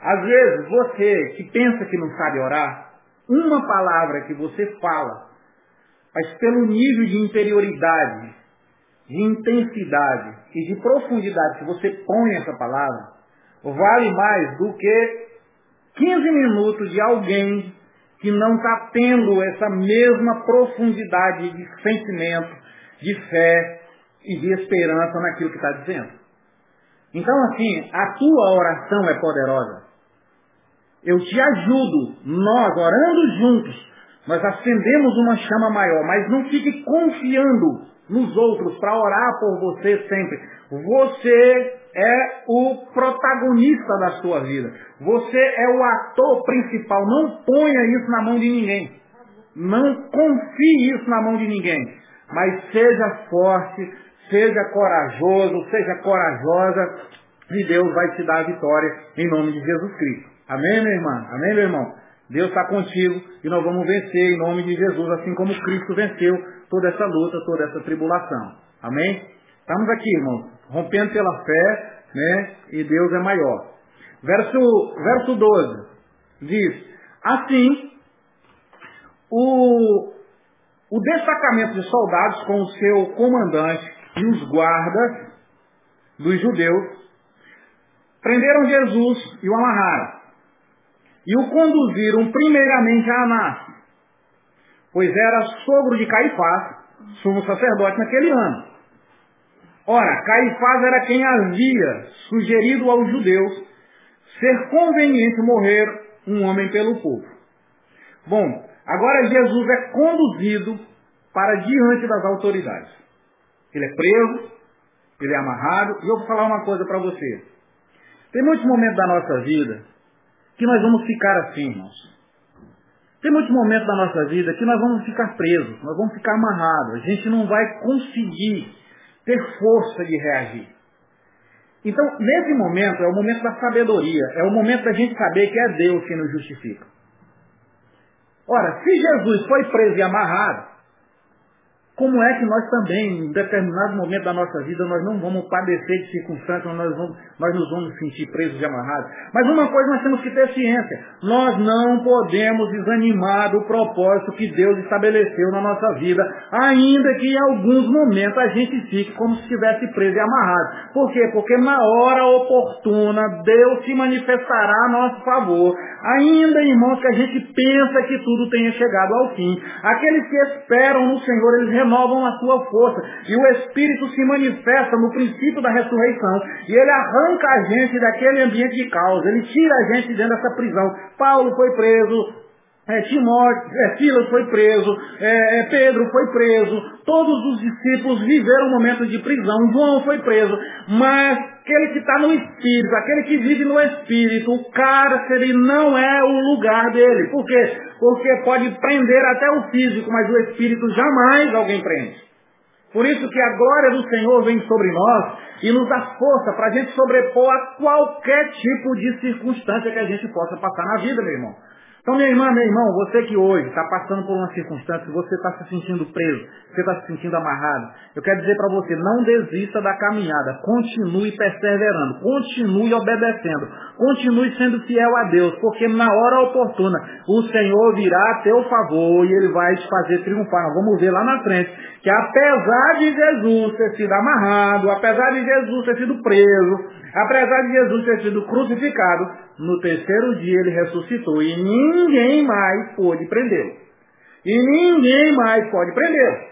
Às vezes, você que pensa que não sabe orar, uma palavra que você fala, mas pelo nível de interioridade, de intensidade e de profundidade que você põe essa palavra, vale mais do que 15 minutos de alguém que não está tendo essa mesma profundidade de sentimento, de fé e de esperança naquilo que está dizendo. Então, assim, a tua oração é poderosa. Eu te ajudo, nós orando juntos, nós acendemos uma chama maior, mas não fique confiando nos outros para orar por você sempre. Você é o protagonista da sua vida. Você é o ator principal. Não ponha isso na mão de ninguém. Não confie isso na mão de ninguém. Mas seja forte, seja corajoso, seja corajosa, e Deus vai te dar a vitória em nome de Jesus Cristo. Amém, minha irmã? Amém, meu irmão? Deus está contigo e nós vamos vencer em nome de Jesus, assim como Cristo venceu toda essa luta, toda essa tribulação. Amém? Estamos aqui, irmão, rompendo pela fé, né? E Deus é maior. Verso, verso 12 diz: Assim, o, o destacamento de soldados com o seu comandante e os guardas dos judeus prenderam Jesus e o amarraram e o conduziram primeiramente a Anás, pois era sogro de Caifás, sumo sacerdote naquele ano. Ora, Caifás era quem havia sugerido aos judeus ser conveniente morrer um homem pelo povo. Bom, agora Jesus é conduzido para diante das autoridades. Ele é preso, ele é amarrado, e eu vou falar uma coisa para você. Tem muitos momentos da nossa vida que nós vamos ficar assim, irmãos. Tem muitos momentos da nossa vida que nós vamos ficar presos, nós vamos ficar amarrados, a gente não vai conseguir ter força de reagir. Então, nesse momento, é o momento da sabedoria, é o momento da gente saber que é Deus que nos justifica. Ora, se Jesus foi preso e amarrado, como é que nós também, em determinado momento da nossa vida, nós não vamos padecer de circunstâncias, nós, vamos, nós nos vamos sentir presos e amarrados? Mas uma coisa nós temos que ter ciência: nós não podemos desanimar do propósito que Deus estabeleceu na nossa vida, ainda que em alguns momentos a gente fique como se estivesse preso e amarrado. Por quê? Porque na hora oportuna Deus se manifestará a nosso favor. Ainda, irmãos, que a gente pensa que tudo tenha chegado ao fim. Aqueles que esperam no Senhor, eles renovam a sua força. E o Espírito se manifesta no princípio da ressurreição. E ele arranca a gente daquele ambiente de caos. Ele tira a gente dentro dessa prisão. Paulo foi preso, é, Timóteo, é, foi preso, é, é, Pedro foi preso, todos os discípulos viveram momentos de prisão, João foi preso, mas aquele que está no Espírito, aquele que vive no Espírito, o cárcere não é o lugar dele. Por quê? Porque pode prender até o físico, mas o Espírito jamais alguém prende. Por isso que a glória do Senhor vem sobre nós e nos dá força para a gente sobrepor a qualquer tipo de circunstância que a gente possa passar na vida, meu irmão. Então, minha irmã, meu irmão, você que hoje está passando por uma circunstância, você está se sentindo preso, você está se sentindo amarrado, eu quero dizer para você, não desista da caminhada, continue perseverando, continue obedecendo, continue sendo fiel a Deus, porque na hora oportuna o Senhor virá a teu favor e Ele vai te fazer triunfar. Vamos ver lá na frente que apesar de Jesus ter sido amarrado, apesar de Jesus ter sido preso, apesar de Jesus ter sido crucificado, no terceiro dia ele ressuscitou e ninguém mais pôde prendê-lo. E ninguém mais pode prendê-lo.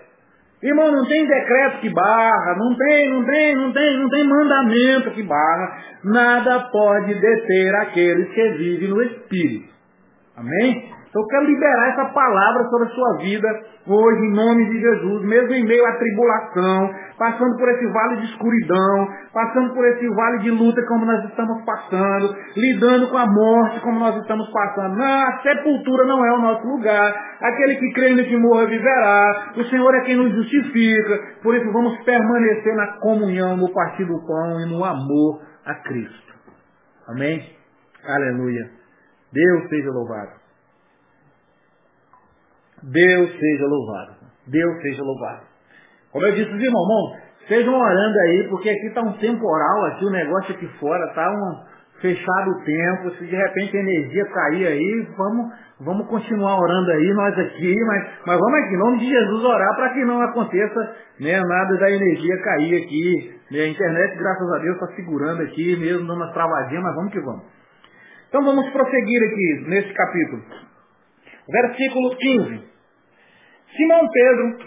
Irmão, não tem decreto que barra, não tem, não tem, não tem, não tem mandamento que barra. Nada pode deter aqueles que vivem no Espírito. Amém? Então eu quero liberar essa palavra sobre a sua vida hoje, em nome de Jesus, mesmo em meio à tribulação, passando por esse vale de escuridão, passando por esse vale de luta como nós estamos passando, lidando com a morte como nós estamos passando. Não, a sepultura não é o nosso lugar. Aquele que crê no que morra viverá. O Senhor é quem nos justifica. Por isso vamos permanecer na comunhão, no partir do pão e no amor a Cristo. Amém? Aleluia. Deus seja louvado. Deus seja louvado. Deus seja louvado. Como eu disse, irmão, irmão, sejam orando aí, porque aqui está um temporal, aqui o negócio aqui fora está um fechado o tempo, se de repente a energia cair aí, vamos, vamos continuar orando aí, nós aqui, mas, mas vamos aqui, em nome de Jesus, orar para que não aconteça né, nada da energia cair aqui. Né, a internet, graças a Deus, está segurando aqui, mesmo dando umas travadinhas, mas vamos que vamos. Então vamos prosseguir aqui nesse capítulo. Versículo 15. Simão Pedro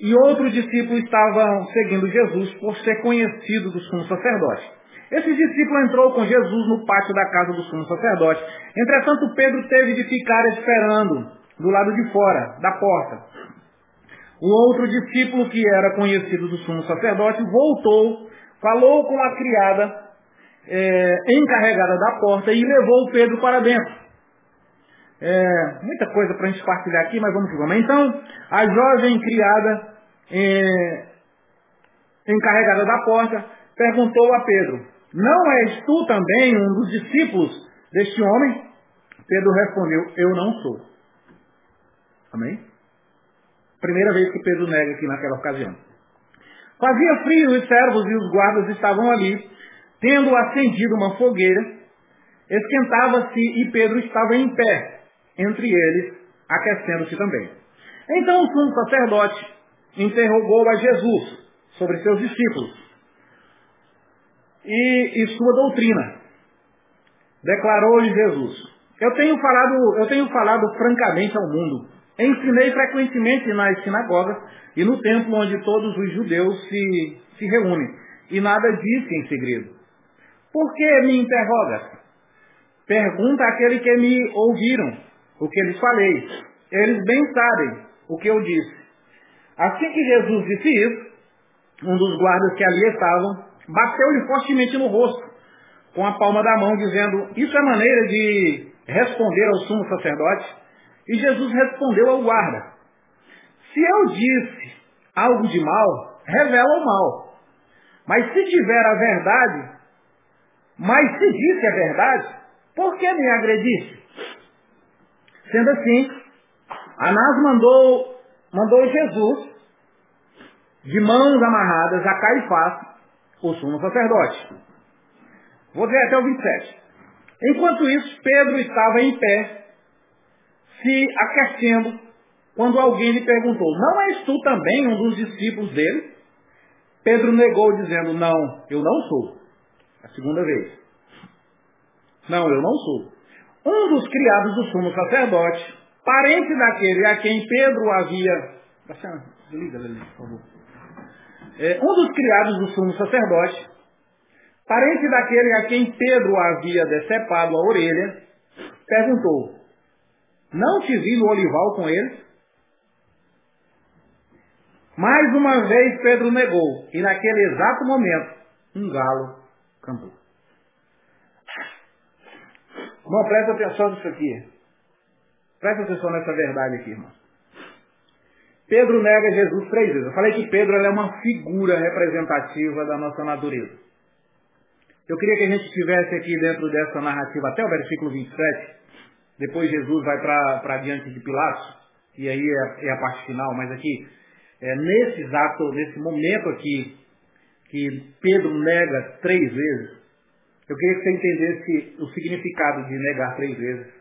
e outro discípulo estavam seguindo Jesus por ser conhecido do sumo sacerdote. Esse discípulo entrou com Jesus no pátio da casa do sumo sacerdote. Entretanto, Pedro teve de ficar esperando do lado de fora, da porta. O outro discípulo, que era conhecido do sumo sacerdote, voltou, falou com a criada é, encarregada da porta e levou Pedro para dentro. É, muita coisa para a gente partilhar aqui, mas vamos que vamos. Então, a jovem criada, é, encarregada da porta, perguntou a Pedro, não és tu também um dos discípulos deste homem? Pedro respondeu, eu não sou. Amém? Primeira vez que Pedro nega aqui naquela ocasião. Fazia frio, os servos e os guardas estavam ali, tendo acendido uma fogueira, esquentava-se e Pedro estava em pé, entre eles, aquecendo-se também. Então o sumo sacerdote interrogou a Jesus sobre seus discípulos e, e sua doutrina. Declarou-lhe Jesus: Eu tenho falado, eu tenho falado francamente ao mundo. Ensinei frequentemente nas sinagogas e no templo onde todos os judeus se, se reúnem. E nada disse em segredo. Por que me interroga? Pergunta àquele que me ouviram o que lhes falei. Eles bem sabem o que eu disse. Assim que Jesus disse isso, um dos guardas que ali estavam bateu-lhe fortemente no rosto com a palma da mão, dizendo, isso é maneira de responder ao sumo sacerdote? E Jesus respondeu ao guarda, se eu disse algo de mal, revela o mal. Mas se tiver a verdade, mas se disse a verdade, por que me agredisse? Sendo assim, Anás mandou, mandou Jesus, de mãos amarradas, a Caifás, o sumo sacerdote. Vou ver até o 27. Enquanto isso, Pedro estava em pé, se aquecendo, quando alguém lhe perguntou, não és tu também um dos discípulos dele? Pedro negou, dizendo, não, eu não sou. A segunda vez. Não, eu não sou. Um dos criados do sumo sacerdote, parente daquele a quem Pedro havia. É, um dos criados do sumo sacerdote, parente daquele a quem Pedro havia decepado a orelha, perguntou: Não te vi no olival com ele? Mais uma vez Pedro negou, e naquele exato momento, um galo cantou. Irmão, presta atenção nisso aqui. Presta atenção nessa verdade aqui, irmão. Pedro nega Jesus três vezes. Eu falei que Pedro é uma figura representativa da nossa natureza. Eu queria que a gente estivesse aqui dentro dessa narrativa até o versículo 27. Depois Jesus vai para diante de Pilatos. E aí é, é a parte final. Mas aqui é, nesse exato, nesse momento aqui, que Pedro nega três vezes, eu queria que você entendesse o significado de negar três vezes.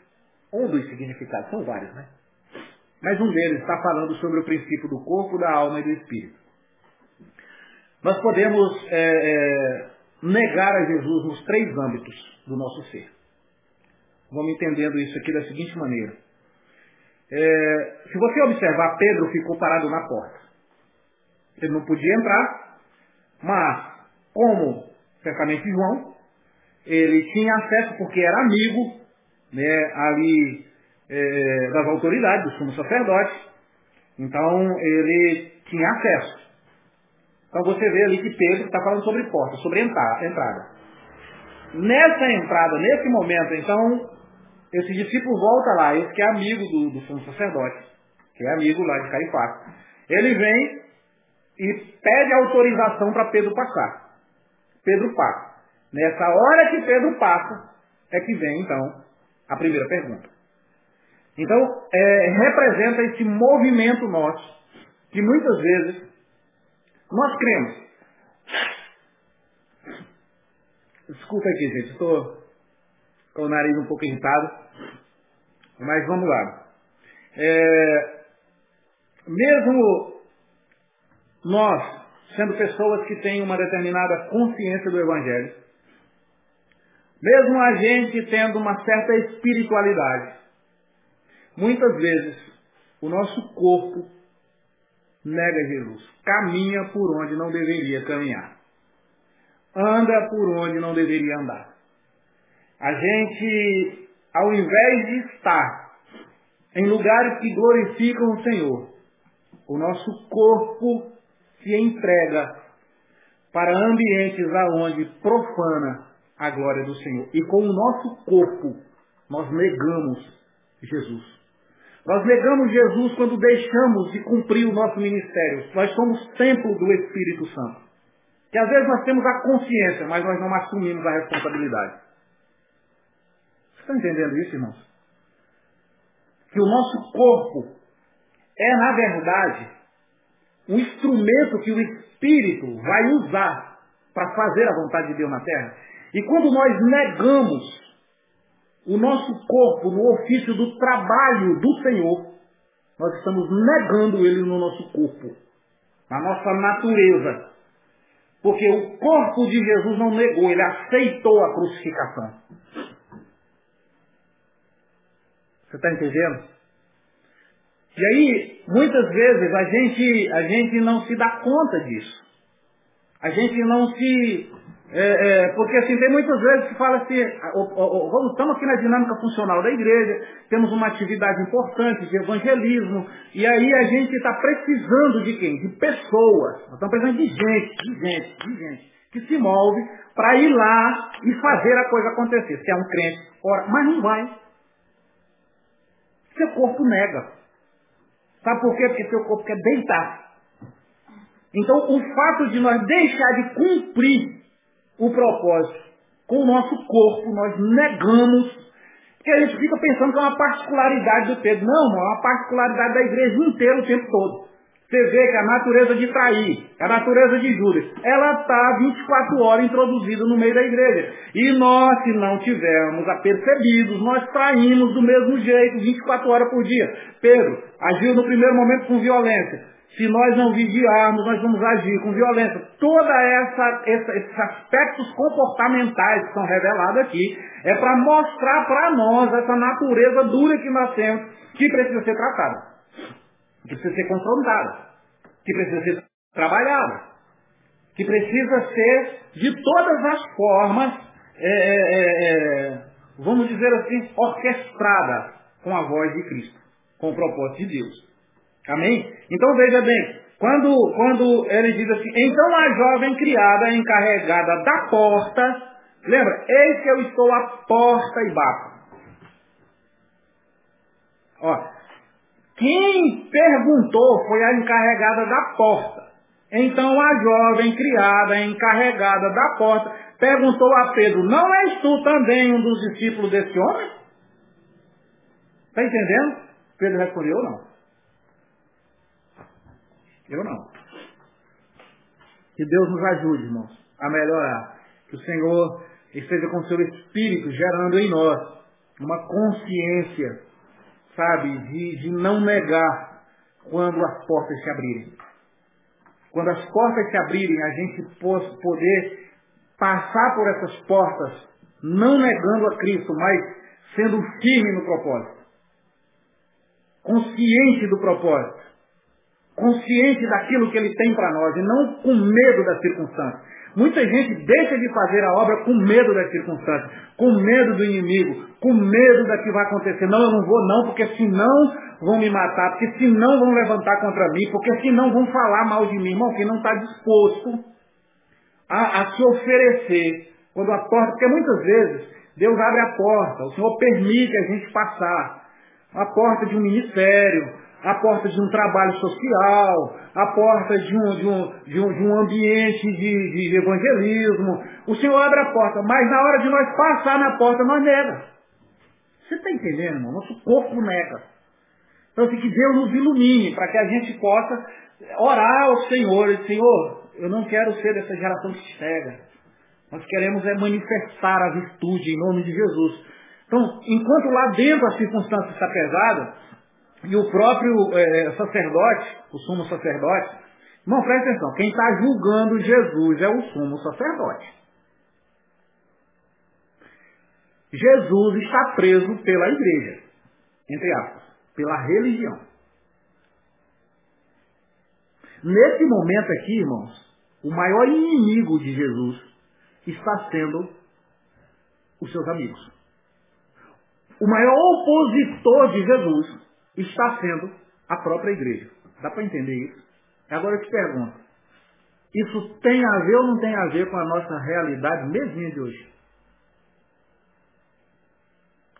Um dos significados, são vários, né? Mas um deles está falando sobre o princípio do corpo, da alma e do espírito. Nós podemos é, é, negar a Jesus nos três âmbitos do nosso ser. Vamos entendendo isso aqui da seguinte maneira. É, se você observar, Pedro ficou parado na porta. Ele não podia entrar, mas, como certamente João, ele tinha acesso porque era amigo né, ali é, das autoridades, do sumo sacerdote. Então ele tinha acesso. Então você vê ali que Pedro está falando sobre porta, sobre entrada. Nessa entrada, nesse momento, então, esse discípulo volta lá, esse que é amigo do, do sumo sacerdote, que é amigo lá de Caifás. Ele vem e pede autorização para Pedro passar. Pedro passa. Nessa hora que Pedro passa, é que vem então a primeira pergunta. Então, é, representa esse movimento nosso, que muitas vezes nós cremos. Desculpa aqui, gente, estou com o nariz um pouco irritado, mas vamos lá. É, mesmo nós, sendo pessoas que têm uma determinada consciência do Evangelho, mesmo a gente tendo uma certa espiritualidade, muitas vezes o nosso corpo nega Jesus, caminha por onde não deveria caminhar, anda por onde não deveria andar. A gente, ao invés de estar em lugares que glorificam o Senhor, o nosso corpo se entrega para ambientes aonde profana a glória do Senhor. E com o nosso corpo, nós negamos Jesus. Nós negamos Jesus quando deixamos de cumprir o nosso ministério. Nós somos templo do Espírito Santo. Que às vezes nós temos a consciência, mas nós não assumimos a responsabilidade. Vocês estão entendendo isso, irmãos? Que o nosso corpo é, na verdade, um instrumento que o Espírito vai usar para fazer a vontade de Deus na terra. E quando nós negamos o nosso corpo no ofício do trabalho do Senhor, nós estamos negando ele no nosso corpo, na nossa natureza. Porque o corpo de Jesus não negou, ele aceitou a crucificação. Você está entendendo? E aí, muitas vezes, a gente, a gente não se dá conta disso. A gente não se É, é, porque assim, tem muitas vezes que fala assim, vamos, estamos aqui na dinâmica funcional da igreja, temos uma atividade importante de evangelismo, e aí a gente está precisando de quem? De pessoas. Nós estamos precisando de gente, de gente, de gente, que se move para ir lá e fazer a coisa acontecer. Se é um crente, ora, mas não vai. Seu corpo nega. Sabe por quê? Porque seu corpo quer deitar. Então, o fato de nós deixar de cumprir o propósito com o nosso corpo, nós negamos, que a gente fica pensando que é uma particularidade do Pedro. Não, é uma particularidade da igreja inteira o tempo todo. Você vê que a natureza de trair, a natureza de Judas, ela está 24 horas introduzida no meio da igreja. E nós, se não tivermos apercebidos, nós traímos do mesmo jeito, 24 horas por dia. Pedro agiu no primeiro momento com violência. Se nós não vigiarmos, nós vamos agir com violência. Todos essa, essa, esses aspectos comportamentais que são revelados aqui é para mostrar para nós essa natureza dura que nós temos, que precisa ser tratada, que precisa ser confrontada, que precisa ser trabalhada, que precisa ser de todas as formas, é, é, é, é vamos dizer assim, orquestrada com a voz de Cristo, com o propósito de Deus. Amém? Então veja bem, quando, quando ele diz assim, então a jovem criada encarregada da porta, lembra, eis que eu estou à porta e bato. Ó, quem perguntou foi a encarregada da porta. Então a jovem criada, encarregada da porta, perguntou a Pedro, não és tu também um dos discípulos desse homem? Está entendendo? Pedro respondeu, não. Eu não. Que Deus nos ajude, irmãos, a melhorar. Que o Senhor esteja com o seu Espírito gerando em nós uma consciência, sabe, de, de não negar quando as portas se abrirem. Quando as portas se abrirem, a gente poder passar por essas portas, não negando a Cristo, mas sendo firme no propósito. Consciente do propósito consciente daquilo que ele tem para nós e não com medo das circunstâncias. Muita gente deixa de fazer a obra com medo das circunstâncias, com medo do inimigo, com medo da que vai acontecer. Não, eu não vou não, porque senão vão me matar, porque senão vão levantar contra mim, porque senão vão falar mal de mim. Irmão, quem não está disposto a, a se oferecer quando a porta, porque muitas vezes Deus abre a porta, o Senhor permite a gente passar. A porta de um ministério, a porta de um trabalho social, a porta de um, de um, de um, de um ambiente de, de, evangelismo. O Senhor abre a porta, mas na hora de nós passar na porta, nós nega. Você está entendendo, irmão? Nosso corpo nega. Então, assim, que Deus nos ilumine para que a gente possa orar ao Senhor. E, Senhor, eu não quero ser dessa geração que cega. Nós queremos é manifestar a virtude em nome de Jesus. Então, enquanto lá dentro a circunstância está pesada, e o próprio é, sacerdote, o sumo sacerdote, não presta atenção, quem está julgando Jesus é o sumo sacerdote. Jesus está preso pela igreja, entre aspas, pela religião. Nesse momento aqui, irmãos, o maior inimigo de Jesus está sendo os seus amigos. O maior opositor de Jesus está sendo a própria igreja. Dá para entender isso? Agora eu te pergunto, isso tem a ver ou não tem a ver com a nossa realidade mesmo de hoje?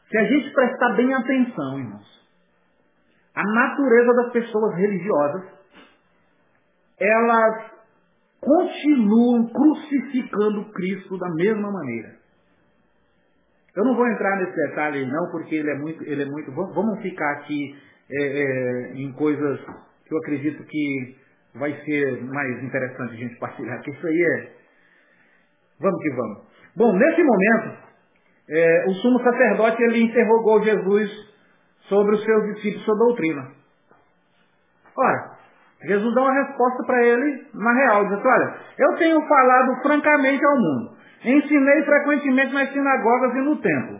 Se a gente prestar bem atenção, irmãos, a natureza das pessoas religiosas, elas continuam crucificando Cristo da mesma maneira. Eu não vou entrar nesse detalhe não, porque ele é muito, ele é muito. Vamos ficar aqui é, é, em coisas que eu acredito que vai ser mais interessante a gente partilhar, que isso aí é. Vamos que vamos. Bom, nesse momento, é, o sumo sacerdote ele interrogou Jesus sobre os seus discípulos, sua doutrina. Ora, Jesus dá uma resposta para ele na real, diz assim, olha, eu tenho falado francamente ao mundo. Ensinei frequentemente nas sinagogas e no templo,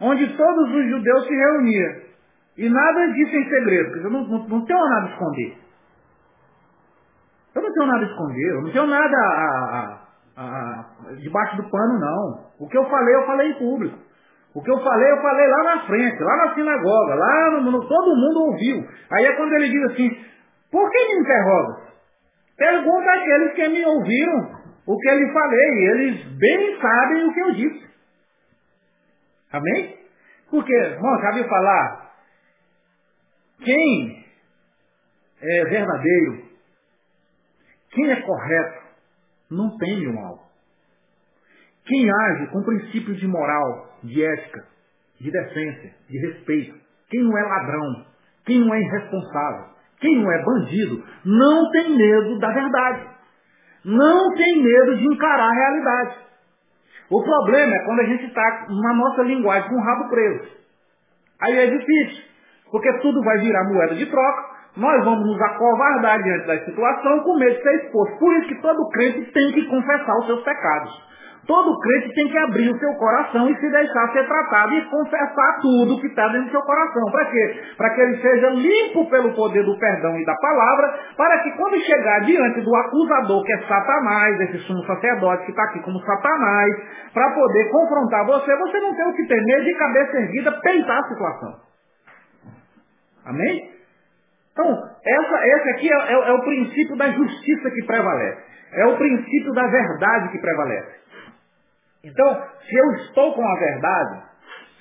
onde todos os judeus se reuniam. E nada disso em segredo, eu não, não, não tenho nada a esconder. Eu não tenho nada a esconder, eu não tenho nada a, a, debaixo do pano, não. O que eu falei, eu falei em público. O que eu falei, eu falei lá na frente, lá na sinagoga, lá no, no todo mundo ouviu. Aí é quando ele diz assim, por que me interroga? Pergunta àqueles que me ouviram o que eu lhe falei. Eles bem sabem o que eu disse. Amém? Porque, irmão, já viu falar? Quem é verdadeiro, quem é correto, não teme o mal. Quem age com princípios de moral, de ética, de decência, de respeito, quem não é ladrão, quem não é irresponsável, quem não é bandido, não tem medo da verdade. Não tem medo de encarar a realidade. O problema é quando a gente está na nossa linguagem com o rabo preso. Aí é difícil, porque tudo vai virar moeda de troca, nós vamos nos acovardar diante da situação com medo de ser exposto. Por isso que todo crente tem que confessar os seus pecados. Todo crente tem que abrir o seu coração e se deixar ser tratado e confessar tudo que está dentro do seu coração. Para quê? Para que ele seja limpo pelo poder do perdão e da palavra, para que quando chegar diante do acusador, que é Satanás, esse sumo sacerdote que está aqui como Satanás, para poder confrontar você, você não tem o que temer de cabeça erguida peitar a situação. Amém? Então, essa, esse aqui é, é, é o princípio da justiça que prevalece. É o princípio da verdade que prevalece. Então, se eu estou com a verdade,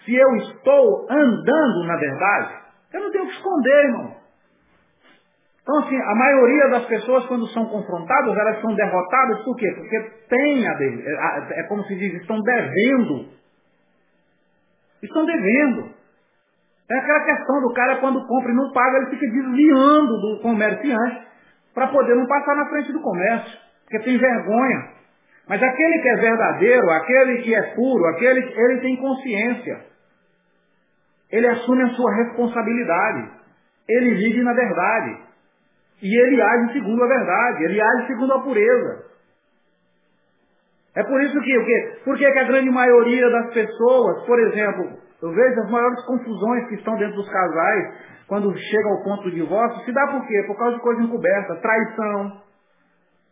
se eu estou andando na verdade, eu não tenho que esconder, irmão. Então, assim, a maioria das pessoas, quando são confrontadas, elas são derrotadas por quê? Porque tem a, é, é como se diz, estão devendo. Estão devendo. É aquela questão do cara quando compra e não paga, ele fica desviando do comerciante para poder não passar na frente do comércio, porque tem vergonha. Mas aquele que é verdadeiro, aquele que é puro, aquele ele tem consciência. Ele assume a sua responsabilidade. Ele vive na verdade. E ele age segundo a verdade, ele age segundo a pureza. É por isso que, o quê? Por que a grande maioria das pessoas, por exemplo, eu vejo as maiores confusões que estão dentro dos casais, quando chega ao ponto do divórcio, se dá por quê? Por causa de coisa encoberta, traição,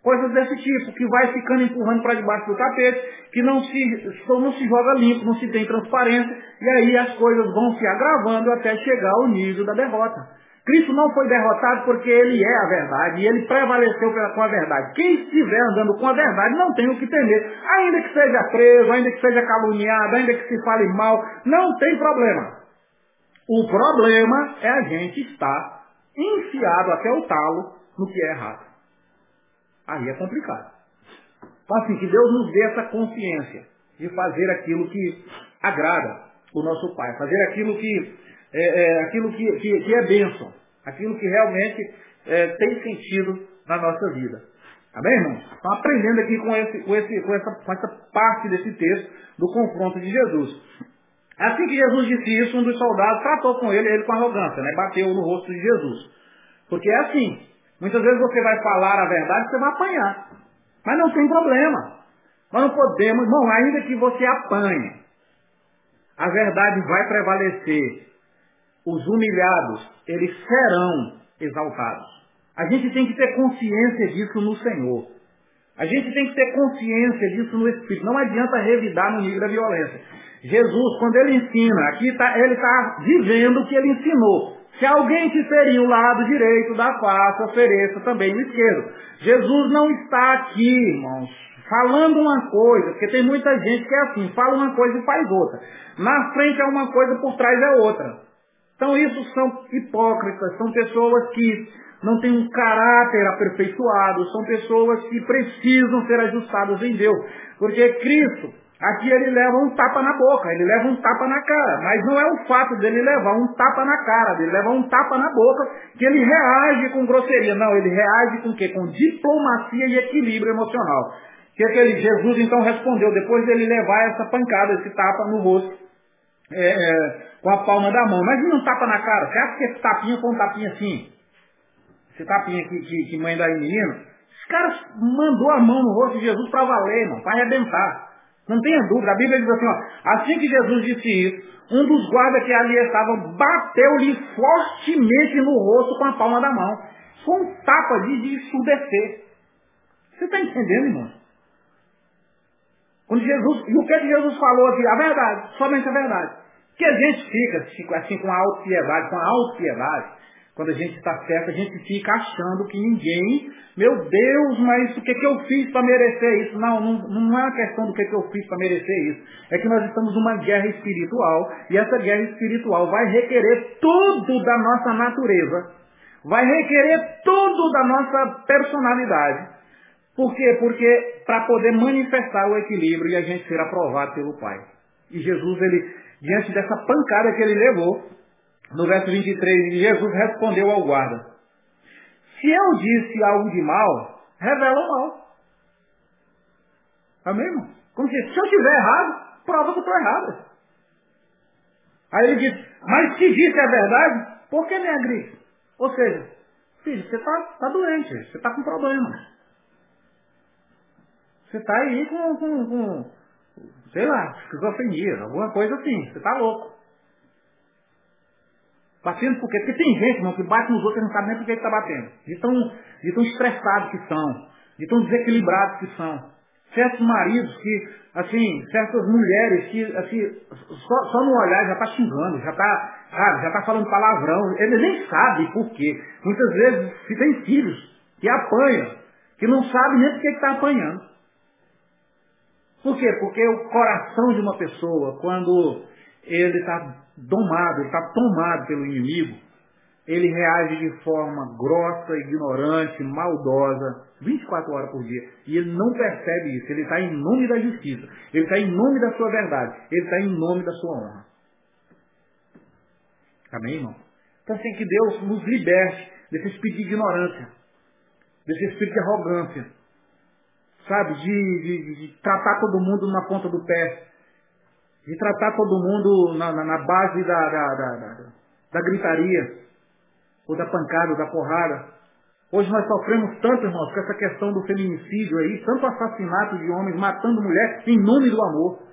Coisas desse tipo, que vai ficando empurrando para debaixo do tapete, que não se, não se joga limpo, não se tem transparência, e aí as coisas vão se agravando até chegar ao nível da derrota. Cristo não foi derrotado porque ele é a verdade e ele prevaleceu com a verdade. Quem estiver andando com a verdade não tem o que temer. Ainda que seja preso, ainda que seja caluniado, ainda que se fale mal, não tem problema. O problema é a gente estar enfiado até o talo no que é errado. Aí é complicado. Então, assim, que Deus nos dê essa consciência de fazer aquilo que agrada o nosso Pai, fazer aquilo que é, é aquilo que, que, que, é bênção, aquilo que realmente é, tem sentido na nossa vida. Amém, irmãos? Estão aprendendo aqui com, esse, com, esse, com, essa, com essa parte desse texto do confronto de Jesus. Assim que Jesus disse isso, um dos soldados tratou com ele, ele com arrogância, né? bateu no rosto de Jesus. Porque é assim, Muitas vezes você vai falar a verdade, você vai apanhar. Mas não tem problema. Nós não podemos, irmão, ainda que você apanhe, a verdade vai prevalecer. Os humilhados, eles serão exaltados. A gente tem que ter consciência disso no Senhor. A gente tem que ter consciência disso no Espírito. Não adianta revidar no nível da violência. Jesus, quando ele ensina, aqui tá, ele está vivendo o que ele ensinou. Se alguém te ferir o lado direito da face, ofereça também o esquerdo. Jesus não está aqui, irmãos, falando uma coisa, porque tem muita gente que é assim, fala uma coisa e faz outra. Na frente é uma coisa, por trás é outra. Então isso são hipócritas, são pessoas que não têm um caráter aperfeiçoado, são pessoas que precisam ser ajustadas em Deus. Porque Cristo, Aqui ele leva um tapa na boca, ele leva um tapa na cara. Mas não é o fato dele levar um tapa na cara, dele levar um tapa na boca, que ele reage com grosseria. Não, ele reage com o quê? Com diplomacia e equilíbrio emocional. Que aquele Jesus então respondeu, depois dele levar essa pancada, esse tapa no rosto, é, é, com a palma da mão. Mas não tapa na cara. Você acha que esse tapinha foi um tapinha assim? Esse tapinha que, que, que mãe dá em menino? Esse cara mandou a mão no rosto de Jesus para valer, irmão, para arrebentar. Não tenha dúvida. A Bíblia diz assim, ó, assim que Jesus disse isso, um dos guardas que ali estavam bateu-lhe fortemente no rosto com a palma da mão. Foi um tapa de, de ensurdecer. Você está entendendo, irmão? Quando Jesus, e o que, é que Jesus falou aqui? A verdade, somente a verdade. Que a gente fica assim com a autopiedade, com a autopiedade, quando a gente está certo, a gente fica achando que ninguém, meu Deus, mas o que, que eu fiz para merecer isso? Não, não, não é uma questão do que, que eu fiz para merecer isso. É que nós estamos numa guerra espiritual e essa guerra espiritual vai requerer tudo da nossa natureza. Vai requerer tudo da nossa personalidade. Por quê? Porque para poder manifestar o equilíbrio e a gente ser aprovado pelo Pai. E Jesus, ele, diante dessa pancada que ele levou, no verso 23, Jesus respondeu ao guarda: Se eu disse algo de mal, revela o mal. Amém, irmão? Como se, se eu estiver errado, prova que eu estou errado. Aí ele diz, mas se disse a verdade, por que me agride? Ou seja, filho, você está tá doente, você está com problemas. Você está aí com, com, com, sei lá, esquizofrenia, alguma coisa assim, você está louco. Batendo por quê? Porque tem gente, irmão, que bate nos outros e não sabe nem por que está batendo. De tão, de tão estressados que são, de tão desequilibrados que são. Certos maridos que, assim, certas mulheres que, assim, só, só no olhar já está xingando, já está, sabe, já está falando palavrão. Eles nem sabem por quê. Muitas vezes se tem filhos que apanham, que não sabem nem por que está apanhando. Por quê? Porque o coração de uma pessoa, quando ele está domado, ele está tomado pelo inimigo, ele reage de forma grossa, ignorante, maldosa, 24 horas por dia. E ele não percebe isso. Ele está em nome da justiça. Ele está em nome da sua verdade. Ele está em nome da sua honra. Amém, irmão? Então, assim, que Deus nos liberte desse espírito de ignorância, desse espírito de arrogância, sabe? De, de, de tratar todo mundo na ponta do pé, de tratar todo mundo na, na, na base da, da, da, da, gritaria, ou da pancada, ou da porrada. Hoje nós sofremos tanto, irmãos, com essa questão do feminicídio aí, tanto assassinato de homens matando mulheres em nome do amor.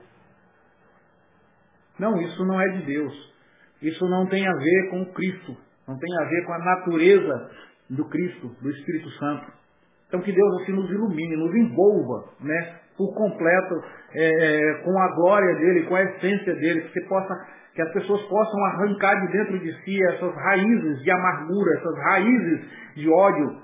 Não, isso não é de Deus. Isso não tem a ver com Cristo. Não tem a ver com a natureza do Cristo, do Espírito Santo. Então que Deus assim nos ilumine, nos envolva, né? Por completo é, é, com a glória dele, com a essência dele, que, possa, que as pessoas possam arrancar de dentro de si essas raízes de amargura, essas raízes de ódio,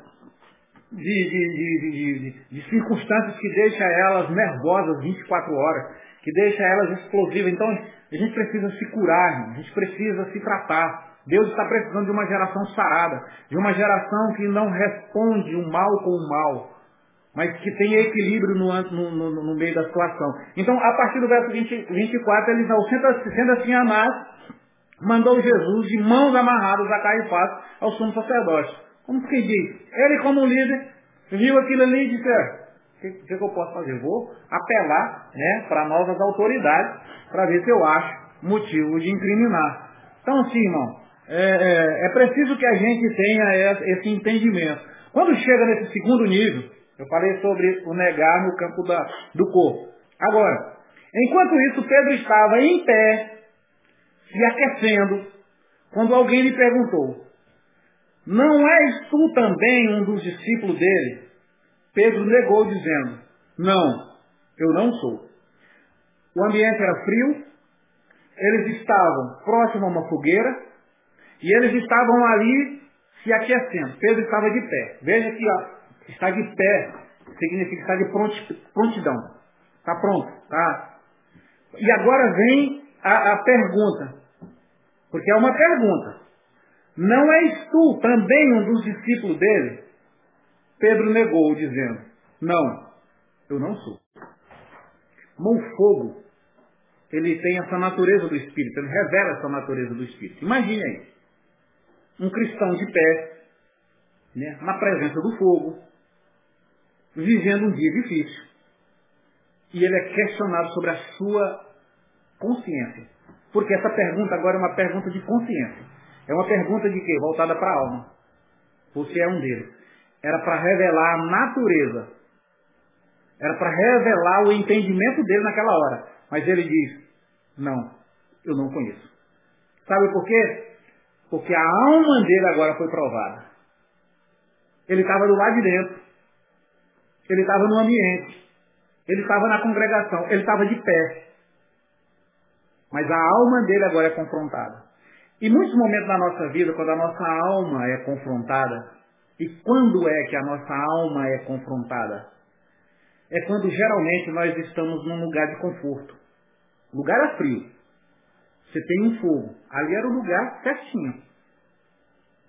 de, de, de, de circunstâncias que deixam elas nervosas 24 horas, que deixam elas explosivas. Então, a gente precisa se curar, a gente precisa se tratar. Deus está precisando de uma geração sarada, de uma geração que não responde o mal com o mal, mas que tenha equilíbrio no, no, no, no, meio da situação. Então, a partir do verso 20, 24, eles não, sendo, sendo assim Anás, mandou Jesus de mãos amarradas a Caifás ao sumo sacerdote. Como que diz? Ele como líder, viu aquilo ali e disse, é, o que, que, que, eu posso fazer? Vou apelar né, para novas autoridades para ver se eu acho motivo de incriminar. Então, assim, irmão, é, é, é preciso que a gente tenha esse entendimento. Quando chega nesse segundo nível, eu falei sobre o negar no campo da, do corpo. Agora, enquanto isso, Pedro estava em pé, se aquecendo, quando alguém lhe perguntou: Não és tu também um dos discípulos dele? Pedro negou, dizendo: Não, eu não sou. O ambiente era frio, eles estavam próximo a uma fogueira e eles estavam ali se aquecendo. Pedro estava de pé. Veja que Está de pé significa estar de prontidão. Está pronto. Tá? E agora vem a, a pergunta. Porque é uma pergunta. Não és tu também um dos discípulos dele? Pedro negou, dizendo, não, eu não sou. o fogo, ele tem essa natureza do Espírito, ele revela essa natureza do Espírito. Imagine aí, um cristão de pé, né, na presença do fogo, vivendo um dia difícil. E ele é questionado sobre a sua consciência. Porque essa pergunta agora é uma pergunta de consciência. É uma pergunta de quê? Voltada para a alma. Você é um deles. Era para revelar a natureza. Era para revelar o entendimento dele naquela hora. Mas ele diz, não, eu não conheço. Sabe por quê? Porque a alma dele agora foi provada. Ele estava do lado de dentro. Ele estava no ambiente. Ele estava na congregação, ele estava de pé. Mas a alma dele agora é confrontada. E muitos momentos da nossa vida, quando a nossa alma é confrontada, e quando é que a nossa alma é confrontada? É quando geralmente nós estamos num lugar de conforto. O lugar é frio. Você tem um fogo. Ali era o lugar certinho.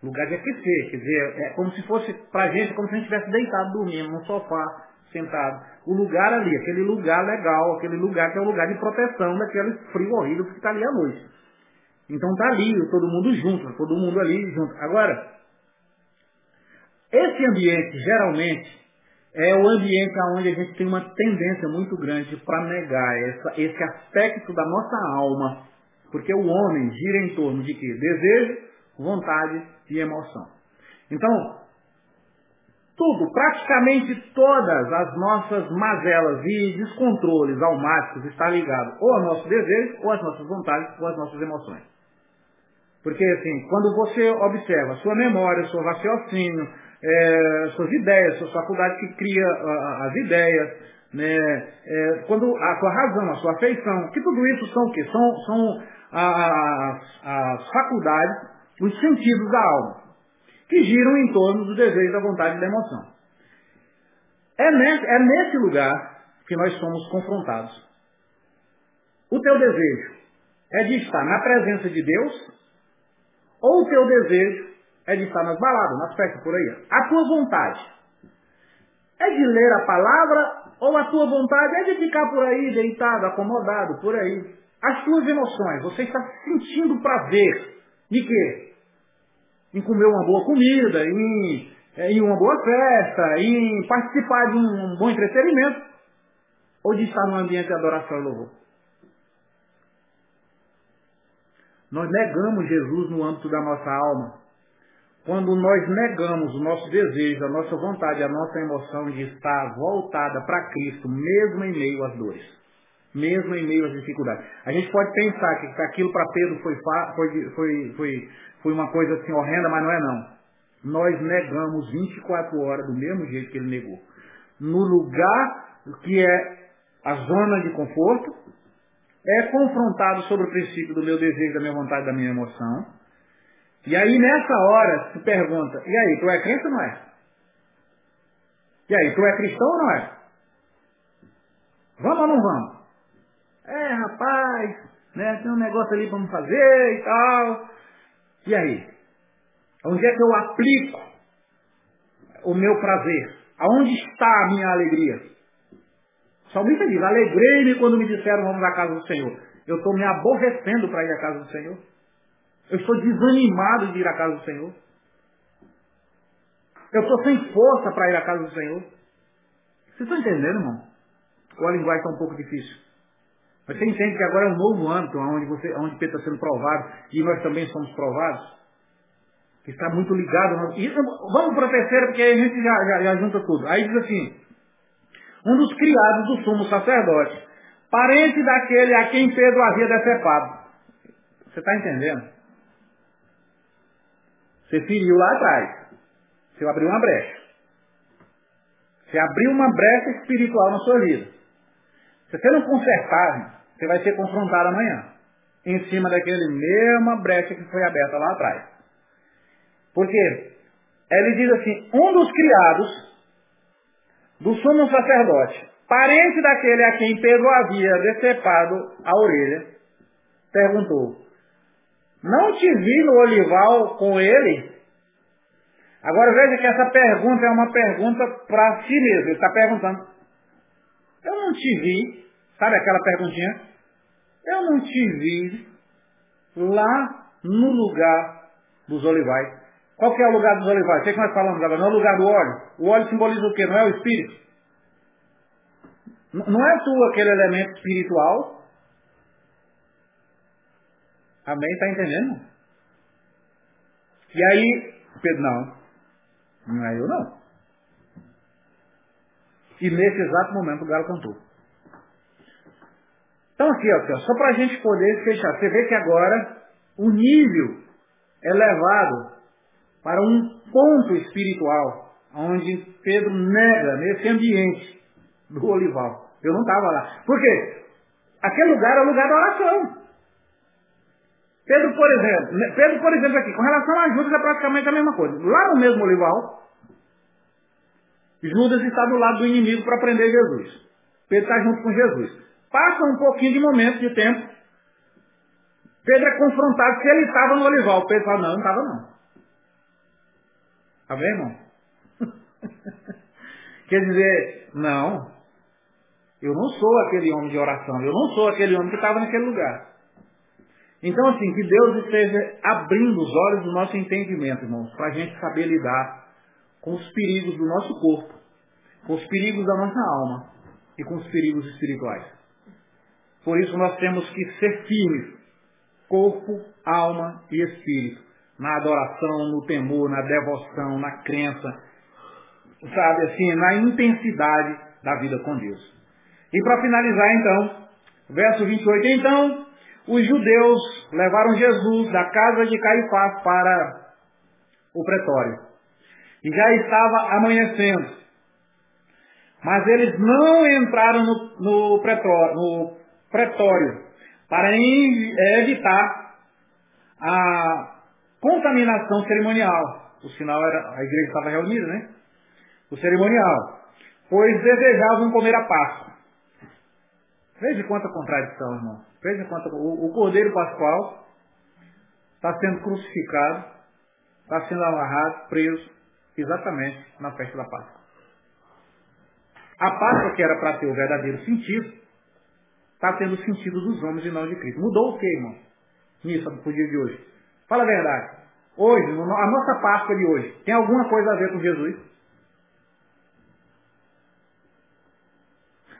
Lugar de aquecer. Quer dizer, é como se fosse, pra gente, como se a gente estivesse deitado dormindo no sofá, sentado. O lugar ali, aquele lugar legal, aquele lugar que é o lugar de proteção daquele frio horrível que está ali à noite. Então tá ali, todo mundo junto, todo mundo ali junto. Agora, esse ambiente, geralmente, é o ambiente onde a gente tem uma tendência muito grande para negar essa, esse aspecto da nossa alma. Porque o homem gira em torno de quê? Desejo, vontade e emoção. Então, tudo, praticamente todas as nossas mazelas e descontroles almáticos está ligado ou ao nosso desejo, ou às nossas vontades, ou às nossas emoções. Porque assim, quando você observa sua memória, seu raciocínio, é, suas ideias, sua faculdade que cria as ideias, né, é, quando a sua razão, a sua afeição, que tudo isso são o quê? São, são as, as faculdades, os sentidos da alma, que giram em torno do desejo, da vontade e da emoção. É nesse, é nesse lugar que nós somos confrontados. O teu desejo é de estar na presença de Deus, ou o teu desejo é de estar nas baladas, nas festas por aí. A tua vontade é de ler a palavra ou a tua vontade é de ficar por aí deitado, acomodado, por aí. As tuas emoções, você está sentindo prazer de quê? Em comer uma boa comida, em, em uma boa festa, em participar de um bom entretenimento, ou de estar num ambiente de adoração e louvor. Nós negamos Jesus no âmbito da nossa alma. Quando nós negamos o nosso desejo, a nossa vontade, a nossa emoção de estar voltada para Cristo, mesmo em meio às dores, mesmo em meio às dificuldades. A gente pode pensar que aquilo para Pedro foi, foi, foi, foi, foi uma coisa assim horrenda, mas não é não. Nós negamos 24 horas do mesmo jeito que ele negou. No lugar que é a zona de conforto, é confrontado sobre o princípio do meu desejo, da minha vontade, da minha emoção, e aí nessa hora se pergunta, e aí, tu é crente ou não é? E aí, tu é cristão ou não é? Vamos ou não vamos? É, rapaz, né, tem um negócio ali para me fazer e tal. E aí? Onde é que eu aplico o meu prazer? Aonde está a minha alegria? Salmista diz, alegrei-me quando me disseram vamos à casa do Senhor. Eu estou me aborrecendo para ir à casa do Senhor. Eu estou desanimado de ir à casa do Senhor. Eu estou sem força para ir à casa do Senhor. Vocês estão entendendo, irmão? Ou a linguagem está um pouco difícil? Mas você entende que agora é um novo âmbito onde, você, onde Pedro está sendo provado e nós também somos provados? Que está muito ligado. E, vamos para a terceira, porque aí a gente já, já, já junta tudo. Aí diz assim: um dos criados do sumo sacerdote, parente daquele a quem Pedro havia decepado. Você está entendendo? Você feriu lá atrás. Você abriu uma brecha. Você abriu uma brecha espiritual na sua vida. Se você não consertar, você vai ser confrontado amanhã. Em cima daquele mesma brecha que foi aberta lá atrás. Porque ele diz assim, um dos criados do sumo sacerdote, parente daquele a quem Pedro havia decepado a orelha, perguntou, não te vi no olival com ele? Agora veja que essa pergunta é uma pergunta para si mesmo. Ele está perguntando. Eu não te vi. Sabe aquela perguntinha? Eu não te vi lá no lugar dos olivais. Qual que é o lugar dos olivais? O que, é que nós falamos agora? Não é o lugar do óleo. O óleo simboliza o quê? Não é o espírito? Não é tu aquele elemento espiritual Amém? Está entendendo? E aí, Pedro, não. Não é eu não. E nesse exato momento o galo cantou. Então aqui, ó, só para a gente poder fechar. Você vê que agora o nível é levado para um ponto espiritual, onde Pedro nega nesse ambiente do olival. Eu não estava lá. Por quê? Aquele lugar é o lugar da oração. Pedro, por exemplo, né, Pedro, por exemplo, aqui, com relação a Judas é praticamente a mesma coisa. Lá no mesmo olival, Judas está do lado do inimigo para prender Jesus. Pedro está junto com Jesus. Passa um pouquinho de momento, de tempo. Pedro é confrontado se ele estava no olival. Pedro fala, não, não estava não. Está bem, irmão? Quer dizer, não, eu não sou aquele homem de oração, eu não sou aquele homem que estava naquele lugar. Então, assim, que Deus esteja abrindo os olhos do nosso entendimento, irmãos, para a gente saber lidar com os perigos do nosso corpo, com os perigos da nossa alma e com os perigos espirituais. Por isso nós temos que ser firmes, corpo, alma e espírito, na adoração, no temor, na devoção, na crença, sabe assim, na intensidade da vida com Deus. E para finalizar então, verso 28, então os judeus levaram Jesus da casa de Caifás para o pretório. E já estava amanhecendo. Mas eles não entraram no, no, pretório, no pretório para evitar a contaminação cerimonial. O sinal era, a igreja estava reunida, né? O cerimonial. Pois desejavam comer a Páscoa. Veja quanta contradição, irmão. Veja quanta. O, o Cordeiro Pascual está sendo crucificado, está sendo amarrado, preso, exatamente na festa da Páscoa. A Páscoa, que era para ter o verdadeiro sentido, está tendo o sentido dos homens e não de Cristo. Mudou o que, irmão? Nisso, no dia de hoje. Fala a verdade. Hoje, a nossa Páscoa de hoje, tem alguma coisa a ver com Jesus?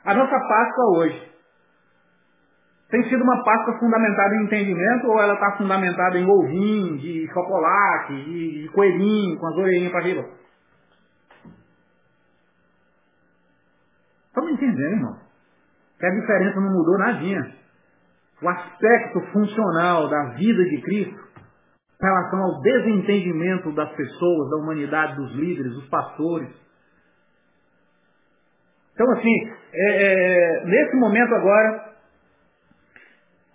A nossa Páscoa hoje tem sido uma Páscoa fundamentada em entendimento ou ela está fundamentada em ovinho, de chocolate, de, de coelhinho, com as orelhinhas para riba? Estamos entendendo, irmão? Que a diferença não mudou nadinha. O aspecto funcional da vida de Cristo em relação ao desentendimento das pessoas, da humanidade, dos líderes, dos pastores. Então, assim, é, é, nesse momento agora,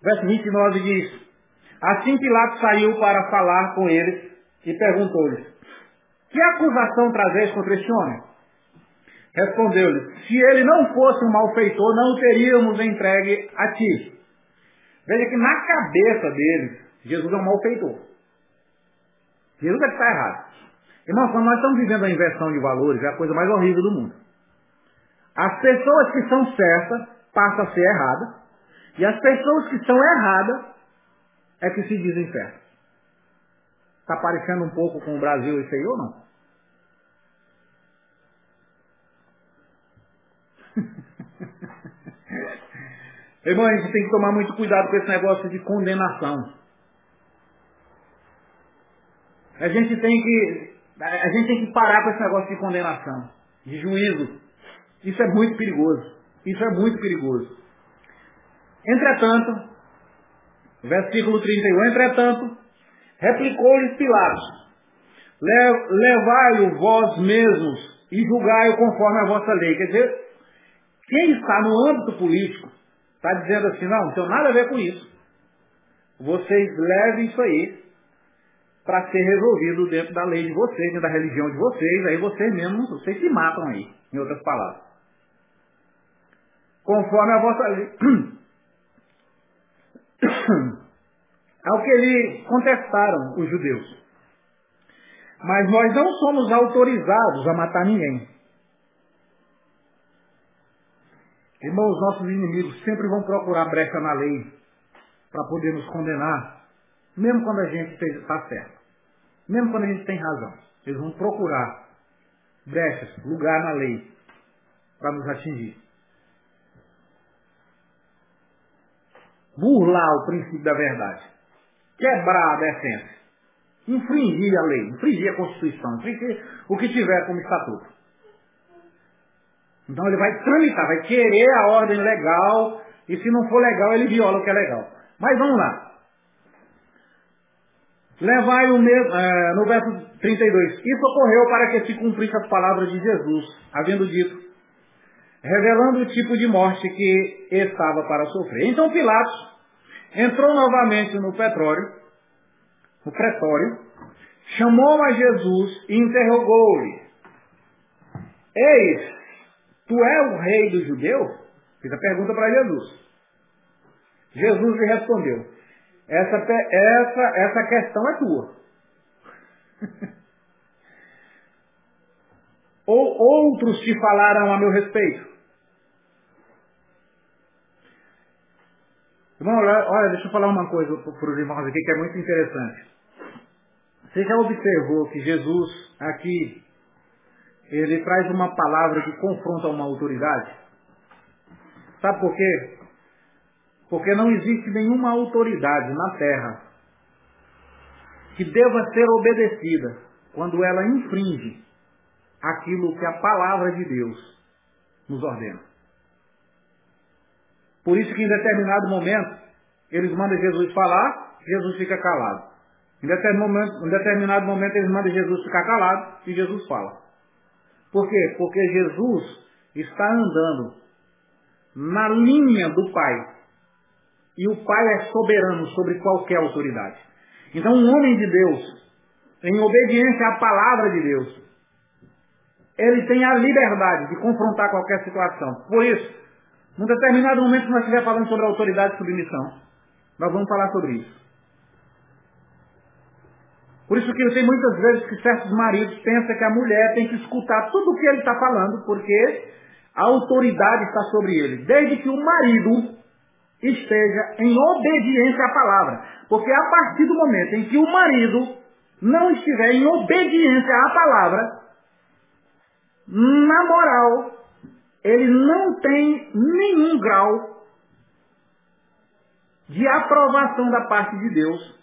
verso 29 diz: Assim Pilatos saiu para falar com eles e perguntou-lhes: Que acusação trazeis contra este homem? Respondeu-lhes: Se ele não fosse um malfeitor, não o teríamos entregue a ti. Veja que na cabeça deles, Jesus é um malfeitor. Jesus é que está errado. Irmão, quando nós estamos vivendo a inversão de valores, é a coisa mais horrível do mundo. As pessoas que são certas passam a ser erradas, e as pessoas que são erradas é que se dizem certas. Está parecendo um pouco com o Brasil isso aí ou não? Irmão, a gente tem que tomar muito cuidado com esse negócio de condenação. A gente tem que, a gente tem que parar com esse negócio de condenação, de juízo. Isso é muito perigoso. Isso é muito perigoso. Entretanto, versículo 31, entretanto, replicou-lhes Pilatos, levai-o vós mesmos e julgai-o conforme a vossa lei. Quer dizer, quem está no âmbito político está dizendo assim, não, não tem nada a ver com isso. Vocês levem isso aí para ser resolvido dentro da lei de vocês, dentro da religião de vocês, aí vocês mesmos, vocês se matam aí, em outras palavras. Conforme a vossa lei. Ao que lhe contestaram os judeus. Mas nós não somos autorizados a matar ninguém. Irmãos, nossos inimigos sempre vão procurar brecha na lei para poder nos condenar, mesmo quando a gente está certo, mesmo quando a gente tem razão. Eles vão procurar brechas, lugar na lei para nos atingir. Burlar o princípio da verdade. Quebrar a defesa. Infringir a lei, infringir a Constituição, infringir o que tiver como estatuto. Então ele vai tramitar, vai querer a ordem legal, e se não for legal, ele viola o que é legal. Mas vamos lá. Levai o mesmo, é, no verso 32. Isso ocorreu para que se cumprisse as palavras de Jesus, havendo dito, revelando o tipo de morte que estava para sofrer. Então Pilatos entrou novamente no petróleo, no pretório, chamou a Jesus e interrogou-lhe. Eis, tu é o rei dos judeus? Fiz a pergunta para Jesus. Jesus lhe respondeu, essa, essa, essa questão é tua. Ou outros te falaram a meu respeito? Irmão, olha, deixa eu falar uma coisa para os irmãos aqui que é muito interessante. Você já observou que Jesus aqui, ele traz uma palavra que confronta uma autoridade? Sabe por quê? Porque não existe nenhuma autoridade na terra que deva ser obedecida quando ela infringe aquilo que a palavra de Deus nos ordena. Por isso que em determinado momento eles mandam Jesus falar, Jesus fica calado. Em determinado momento, em determinado momento eles mandam Jesus ficar calado e Jesus fala. Por quê? Porque Jesus está andando na linha do Pai. E o Pai é soberano sobre qualquer autoridade. Então um homem de Deus, em obediência à palavra de Deus, ele tem a liberdade de confrontar qualquer situação. Por isso, num determinado momento que nós estiver falando sobre autoridade e submissão, nós vamos falar sobre isso. Por isso que tem muitas vezes que certos maridos pensam que a mulher tem que escutar tudo o que ele está falando, porque a autoridade está sobre ele. Desde que o marido esteja em obediência à palavra. Porque a partir do momento em que o marido não estiver em obediência à palavra, na moral, ele não tem nenhum grau de aprovação da parte de Deus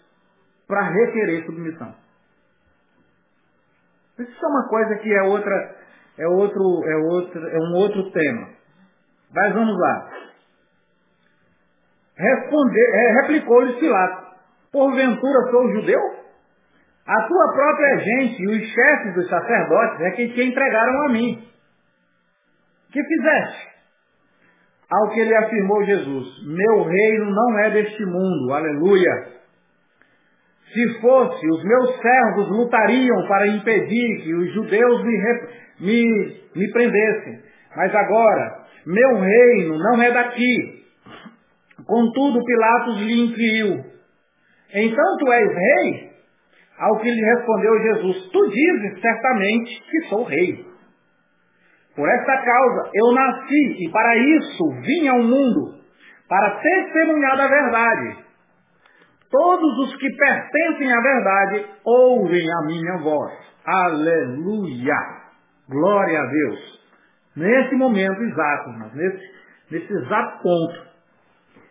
para requerer submissão. Isso é uma coisa que é outra, é outro, é outro, é um outro tema. Mas vamos lá. Responder, é, replicou-lhe Pilatos, porventura sou judeu? A tua própria gente e os chefes dos sacerdotes é que te entregaram a mim. Que fizeste? Ao que lhe afirmou Jesus, meu reino não é deste mundo, aleluia. Se fosse, os meus servos lutariam para impedir que os judeus me, me, me prendessem. Mas agora, meu reino não é daqui. Contudo, Pilatos lhe inquiriu, então tu és rei? Ao que lhe respondeu Jesus, tu dizes certamente que sou rei. Por esta causa eu nasci e para isso vim ao mundo, para testemunhar da verdade. Todos os que pertencem à verdade ouvem a minha voz. Aleluia! Glória a Deus! Nesse momento exato, nesse, nesse exato ponto,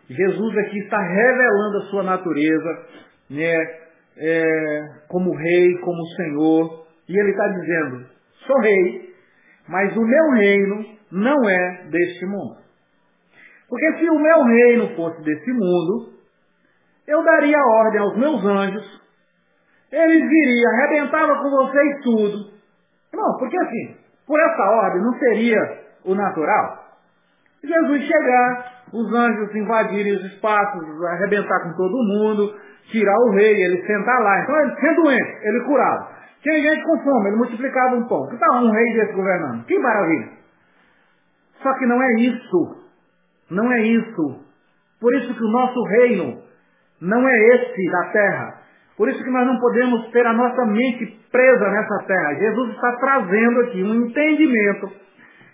Jesus aqui está revelando a sua natureza, né, é, como rei, como senhor, e ele está dizendo, sou rei, mas o meu reino não é deste mundo. Porque se o meu reino fosse desse mundo, eu daria ordem aos meus anjos, eles viriam, arrebentava com vocês tudo. Não, porque assim, por essa ordem não seria o natural? Jesus chegar, os anjos invadirem os espaços, arrebentar com todo mundo, tirar o rei, ele sentar lá. Então ele sendo doente, ele curava. Tinha gente com fome, ele multiplicava um pão. Que tal um rei desse governando? Que maravilha! Só que não é isso. Não é isso. Por isso que o nosso reino não é esse da terra. Por isso que nós não podemos ter a nossa mente presa nessa terra. Jesus está trazendo aqui um entendimento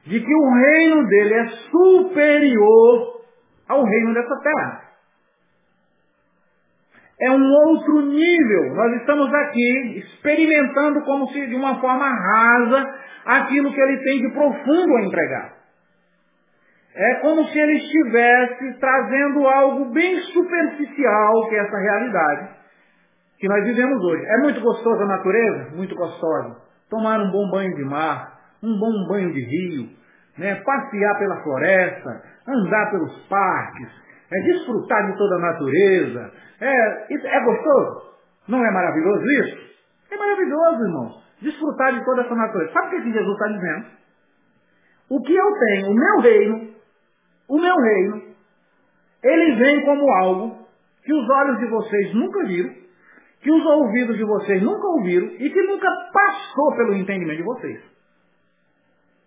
de que o reino dele é superior ao reino dessa terra. É um outro nível. Nós estamos aqui experimentando como se de uma forma rasa aquilo que ele tem de profundo a entregar. É como se ele estivesse trazendo algo bem superficial que é essa realidade que nós vivemos hoje. É muito gostosa a natureza? Muito gostosa. Tomar um bom banho de mar, um bom banho de rio, né? passear pela floresta, andar pelos parques, é desfrutar de toda a natureza. É, é gostoso? Não é maravilhoso isso? É maravilhoso, irmão. Desfrutar de toda essa natureza. Sabe o que Jesus está dizendo? O que eu tenho, o meu reino, o meu reino, ele vem como algo que os olhos de vocês nunca viram, que os ouvidos de vocês nunca ouviram e que nunca passou pelo entendimento de vocês.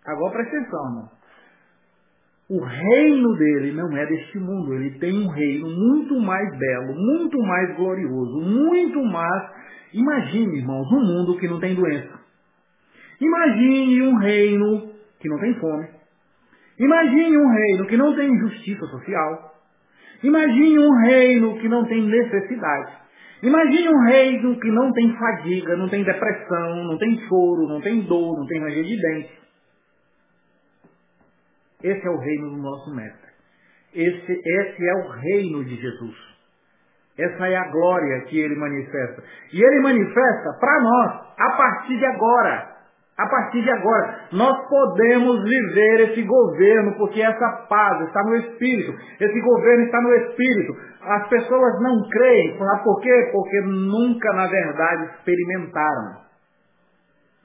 Agora presta atenção, irmão. O reino dele não é deste mundo. Ele tem um reino muito mais belo, muito mais glorioso, muito mais. Imagine, irmãos, um mundo que não tem doença. Imagine um reino que não tem fome. Imagine um reino que não tem injustiça social. Imagine um reino que não tem necessidade. Imagine um reino que não tem fadiga, não tem depressão, não tem choro, não tem dor, não tem ranger de dente. Esse é o reino do nosso Mestre. Esse, esse é o reino de Jesus. Essa é a glória que ele manifesta. E ele manifesta para nós a partir de agora. A partir de agora, nós podemos viver esse governo, porque essa paz está no Espírito. Esse governo está no Espírito. As pessoas não creem. Sabe por quê? Porque nunca, na verdade, experimentaram.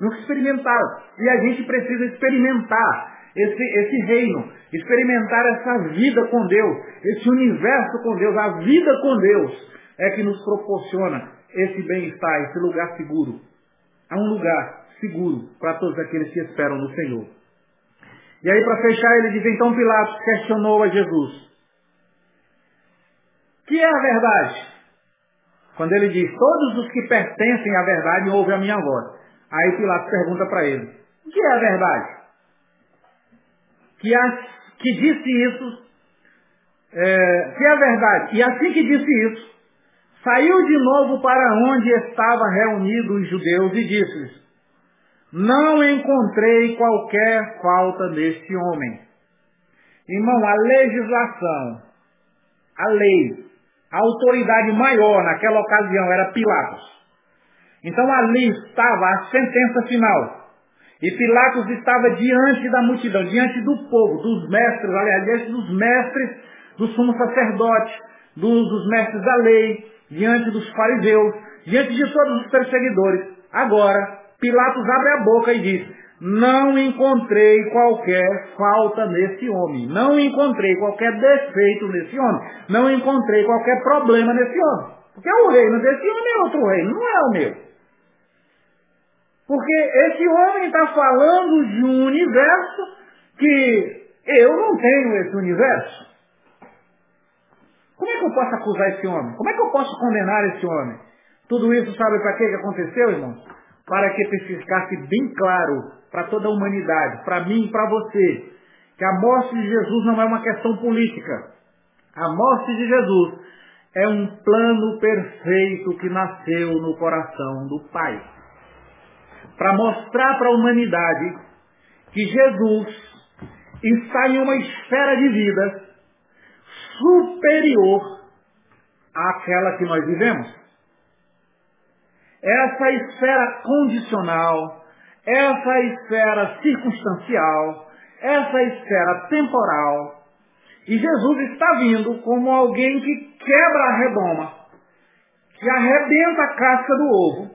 Nunca experimentaram. E a gente precisa experimentar esse, esse reino, experimentar essa vida com Deus, esse universo com Deus, a vida com Deus, é que nos proporciona esse bem-estar, esse lugar seguro. Há um lugar seguro para todos aqueles que esperam no Senhor. E aí, para fechar, ele diz: então Pilatos questionou a Jesus: que é a verdade? Quando ele diz: todos os que pertencem à verdade ouvem a minha voz. Aí Pilatos pergunta para ele: o que é a verdade? Que, a, que disse isso, é, que é a verdade. E assim que disse isso, saiu de novo para onde estavam reunidos os judeus e disse-lhes: não encontrei qualquer falta neste homem. Irmão, a legislação, a lei, a autoridade maior naquela ocasião era Pilatos. Então ali estava a sentença final. E Pilatos estava diante da multidão, diante do povo, dos mestres, aliás, diante dos mestres do sumo sacerdote, dos, dos mestres da lei, diante dos fariseus, diante de todos os perseguidores. Agora, Pilatos abre a boca e diz: Não encontrei qualquer falta nesse homem. Não encontrei qualquer defeito nesse homem. Não encontrei qualquer problema nesse homem. Porque o reino desse homem é outro reino, não é o meu. Porque esse homem está falando de um universo que eu não tenho esse universo. Como é que eu posso acusar esse homem? Como é que eu posso condenar esse homem? Tudo isso sabe para que aconteceu, irmãos? Para que ficasse bem claro para toda a humanidade, para mim e para você, que a morte de Jesus não é uma questão política. A morte de Jesus é um plano perfeito que nasceu no coração do Pai. Para mostrar para a humanidade que Jesus está em uma esfera de vida superior àquela que nós vivemos essa esfera condicional, essa esfera circunstancial, essa esfera temporal. E Jesus está vindo como alguém que quebra a redoma, que arrebenta a casca do ovo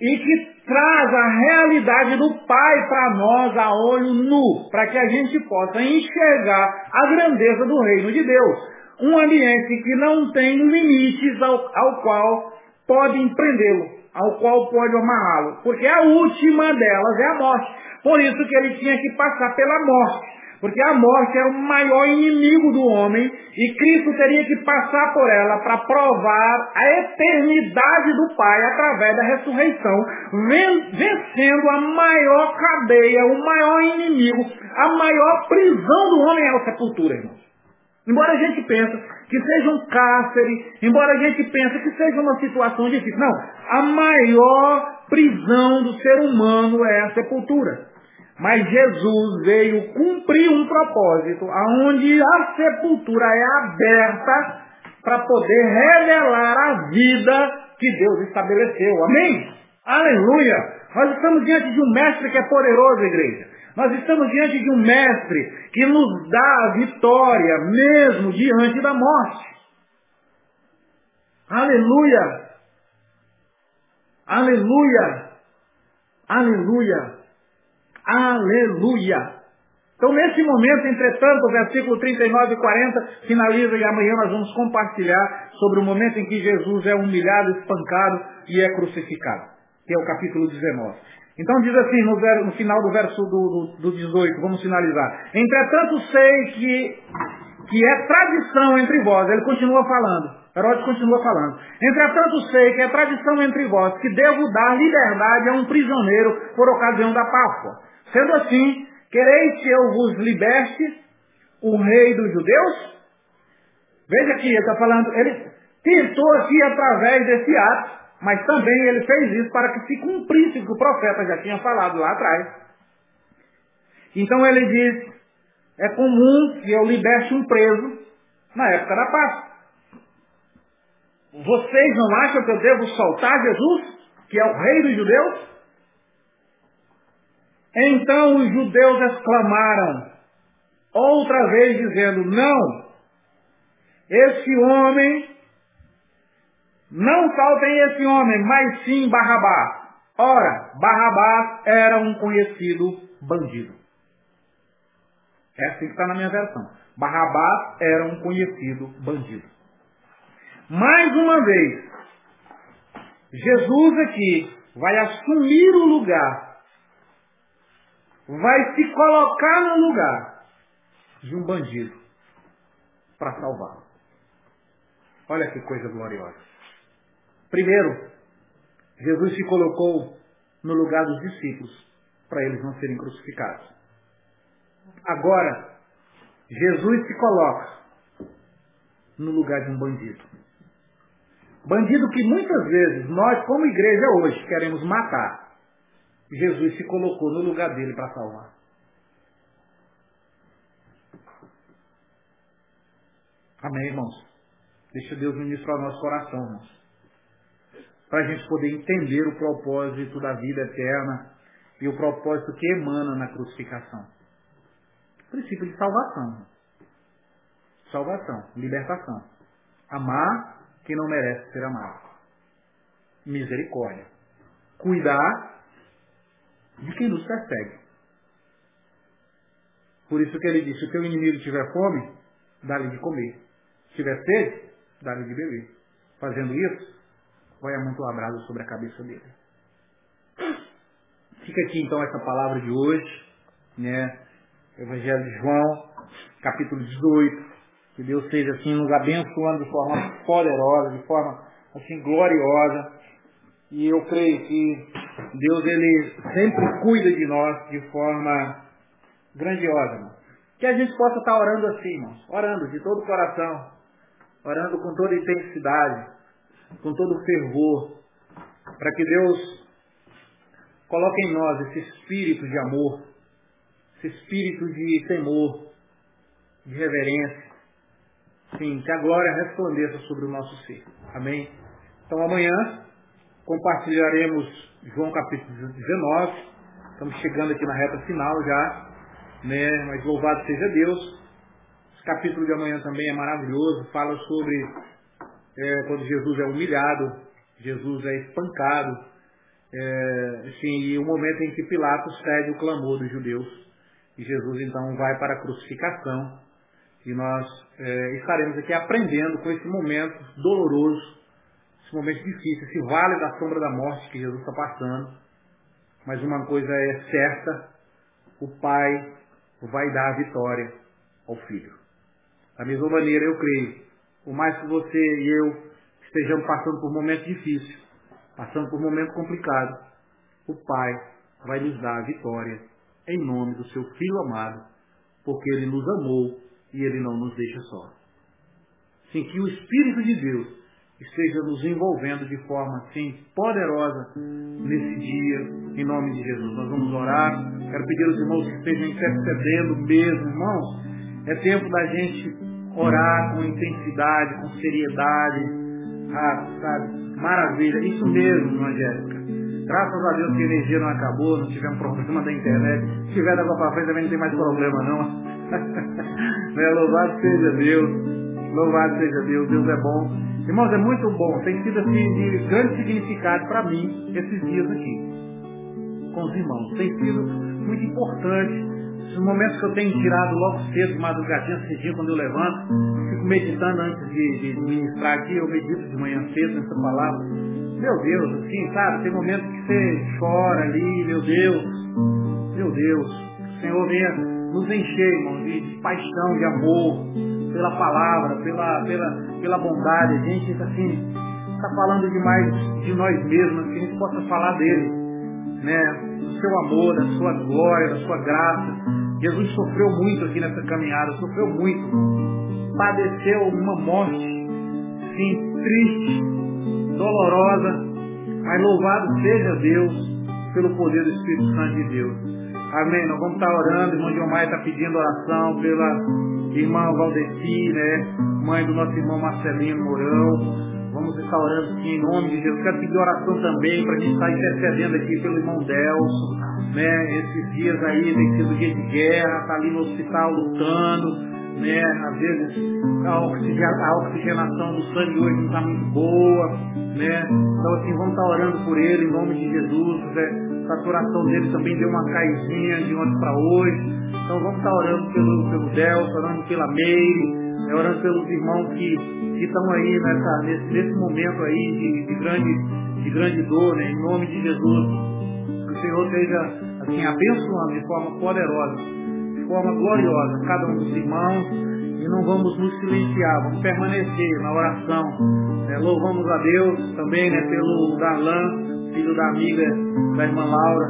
e que traz a realidade do Pai para nós a olho nu, para que a gente possa enxergar a grandeza do reino de Deus. Um ambiente que não tem limites ao, ao qual pode empreendê-lo, ao qual pode amarrá-lo, porque a última delas é a morte. Por isso que ele tinha que passar pela morte, porque a morte é o maior inimigo do homem e Cristo teria que passar por ela para provar a eternidade do Pai através da ressurreição, vencendo a maior cadeia, o maior inimigo, a maior prisão do homem é a sepultura, irmãos. Embora a gente pense que seja um cárcere, embora a gente pense que seja uma situação difícil. Não, a maior prisão do ser humano é a sepultura. Mas Jesus veio cumprir um propósito, aonde a sepultura é aberta para poder revelar a vida que Deus estabeleceu. Amém? Aleluia! Nós estamos diante de um mestre que é poderoso, igreja. Nós estamos diante de um mestre que nos dá a vitória mesmo diante da morte. Aleluia! Aleluia! Aleluia! Aleluia! Então, nesse momento, entretanto, o versículo 39 e 40 finaliza e amanhã nós vamos compartilhar sobre o momento em que Jesus é humilhado, espancado e é crucificado, que é o capítulo 19. Então diz assim no, no final do verso do, do, do 18, vamos finalizar. Entretanto sei que, que é tradição entre vós, ele continua falando, Herodes continua falando. Entretanto sei que é tradição entre vós que devo dar liberdade a um prisioneiro por ocasião da Páscoa. Sendo assim, quereis que eu vos liberte o rei dos judeus? Veja aqui, ele está falando, ele tentou aqui através desse ato mas também ele fez isso para que se cumprisse o que o profeta já tinha falado lá atrás. Então ele diz, é comum que eu liberte um preso na época da Páscoa. Vocês não acham que eu devo soltar Jesus, que é o rei dos judeus? Então os judeus exclamaram, outra vez dizendo, não, esse homem não saltem esse homem, mas sim Barrabás. Ora, Barrabás era um conhecido bandido. É assim que está na minha versão. Barrabás era um conhecido bandido. Mais uma vez, Jesus aqui vai assumir o lugar, vai se colocar no lugar de um bandido para salvá-lo. Olha que coisa gloriosa. Primeiro, Jesus se colocou no lugar dos discípulos para eles não serem crucificados. Agora, Jesus se coloca no lugar de um bandido. Bandido que muitas vezes nós, como igreja hoje, queremos matar. Jesus se colocou no lugar dele para salvar. Amém, irmãos? Deixa Deus ministrar o nosso coração, irmãos para a gente poder entender o propósito da vida eterna e o propósito que emana na crucificação. princípio de salvação. Salvação, libertação. Amar quem não merece ser amado. Misericórdia. Cuidar de quem nos persegue. Por isso que ele disse, se o teu inimigo tiver fome, dá-lhe de comer. Se tiver sede, dá-lhe de beber. Fazendo isso, vai amontoar brasa sobre a cabeça dele. Fica aqui então essa palavra de hoje, né? Evangelho de João, capítulo 18. Que Deus seja assim nos abençoando de forma poderosa, de forma assim gloriosa. E eu creio que Deus ele sempre cuida de nós de forma grandiosa. Irmão. Que a gente possa estar orando assim, irmãos, orando de todo o coração, orando com toda intensidade, com todo fervor, para que Deus coloque em nós esse espírito de amor, esse espírito de temor, de reverência. Sim, que a glória resplandeça sobre o nosso ser. Amém? Então amanhã compartilharemos João capítulo 19. Estamos chegando aqui na reta final já. Né? Mas louvado seja Deus. Esse capítulo de amanhã também é maravilhoso. Fala sobre é, quando Jesus é humilhado, Jesus é espancado, é, e o momento em que Pilatos cede o clamor dos judeus. E Jesus então vai para a crucificação. E nós é, estaremos aqui aprendendo com esse momento doloroso, esse momento difícil, esse vale da sombra da morte que Jesus está passando. Mas uma coisa é certa, o Pai vai dar a vitória ao Filho. Da mesma maneira, eu creio por mais que você e eu estejamos passando por momentos difíceis, passando por momentos complicados, o Pai vai nos dar a vitória em nome do seu Filho amado, porque Ele nos amou e Ele não nos deixa só. Sim, que o Espírito de Deus esteja nos envolvendo de forma assim poderosa nesse dia, em nome de Jesus. Nós vamos orar. Quero pedir aos irmãos que estejam intercedendo mesmo, irmãos. É tempo da gente orar com intensidade, com seriedade. Ah, sabe? Maravilha. Isso mesmo, Angélica. Graças a Deus que a energia não acabou, não tivemos problema da internet. Se tiver daqui para frente também não tem mais problema não. né? Louvado seja Deus. Louvado seja Deus. Deus é bom. Irmãos, é muito bom. Tem sido assim de grande significado para mim esses dias aqui. Com os irmãos. Tem sido muito importante Esses momentos que eu tenho tirado logo cedo, madrugadinha, cedinho, quando eu levanto, fico meditando antes de, de ministrar aqui, eu medito de manhã cedo nessa palavra. Meu Deus, assim, sabe? Tem momentos que você chora ali, meu Deus, meu Deus. O Senhor venha nos encher, irmão, de, de paixão, de amor, pela palavra, pela, pela, pela bondade. A gente, assim, está falando demais de nós mesmos, que a gente possa falar dele, né? Do seu amor, da sua glória, da sua graça. Jesus sofreu muito aqui nessa caminhada, sofreu muito. Padeceu uma morte, sim, triste, dolorosa, mas louvado seja Deus pelo poder do Espírito Santo de Deus. Amém. Nós vamos estar orando, irmão Diomar está pedindo oração pela irmã Valdeci, né? Mãe do nosso irmão Marcelino Mourão. Vamos estar orando aqui em nome de Jesus. Quero pedir oração também para a gente estar intercedendo aqui pelo irmão Delso. Né? Esses dias aí tem sido dia de guerra, está ali no hospital lutando. Né? Às vezes a, oxigenação do sangue hoje não está muito boa. Né? Então assim, vamos estar orando por ele em nome de Jesus. Né? A saturação dele também deu uma caidinha de ontem para hoje. Então vamos estar orando pelo, pelo Delso, orando pela Meire, né? orando pelos irmãos que que estão aí nessa, nesse, nesse momento aí de, de, grande, de grande dor, né? em nome de Jesus. Que o Senhor esteja assim, abençoando de forma poderosa, de forma gloriosa cada um dos irmãos e não vamos nos silenciar, vamos permanecer na oração. Né? Louvamos a Deus também né, pelo Darlan, filho da amiga da irmã Laura.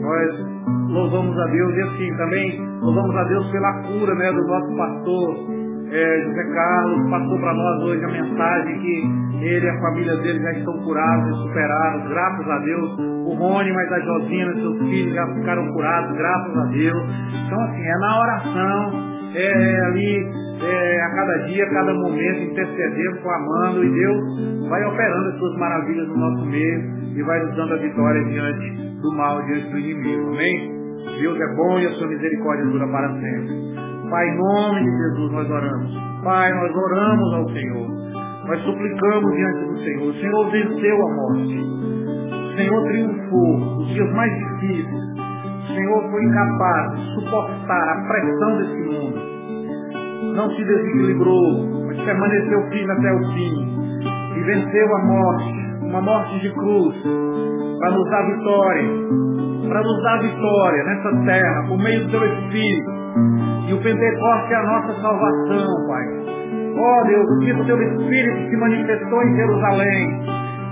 Nós louvamos a Deus e assim também louvamos a Deus pela cura né, do nosso pastor é, José Carlos passou para nós hoje a mensagem que ele e a família dele já estão curados e superados, graças a Deus. O Rony, mas a Josina, seus filhos já ficaram curados, graças a Deus. Então, assim, é na oração, é ali, é, a cada dia, a cada momento, intercedendo, clamando, e Deus vai operando as suas maravilhas no nosso meio e vai nos dando a vitória diante do mal, diante do inimigo. Amém? Deus é bom e a sua misericórdia dura para sempre. Pai, em nome de Jesus nós oramos. Pai, nós oramos ao Senhor. Nós suplicamos diante do Senhor. O Senhor venceu a morte. O Senhor triunfou nos dias mais difíceis. O Senhor foi incapaz de suportar a pressão desse mundo. Não se desequilibrou, mas permaneceu firme até o fim. E venceu a morte, uma morte de cruz, para nos dar vitória. Para nos dar vitória nessa terra, por meio do teu Espírito e o Pentecoste é a nossa salvação, Pai. Ó oh, Deus, o dia do teu Espírito se manifestou em Jerusalém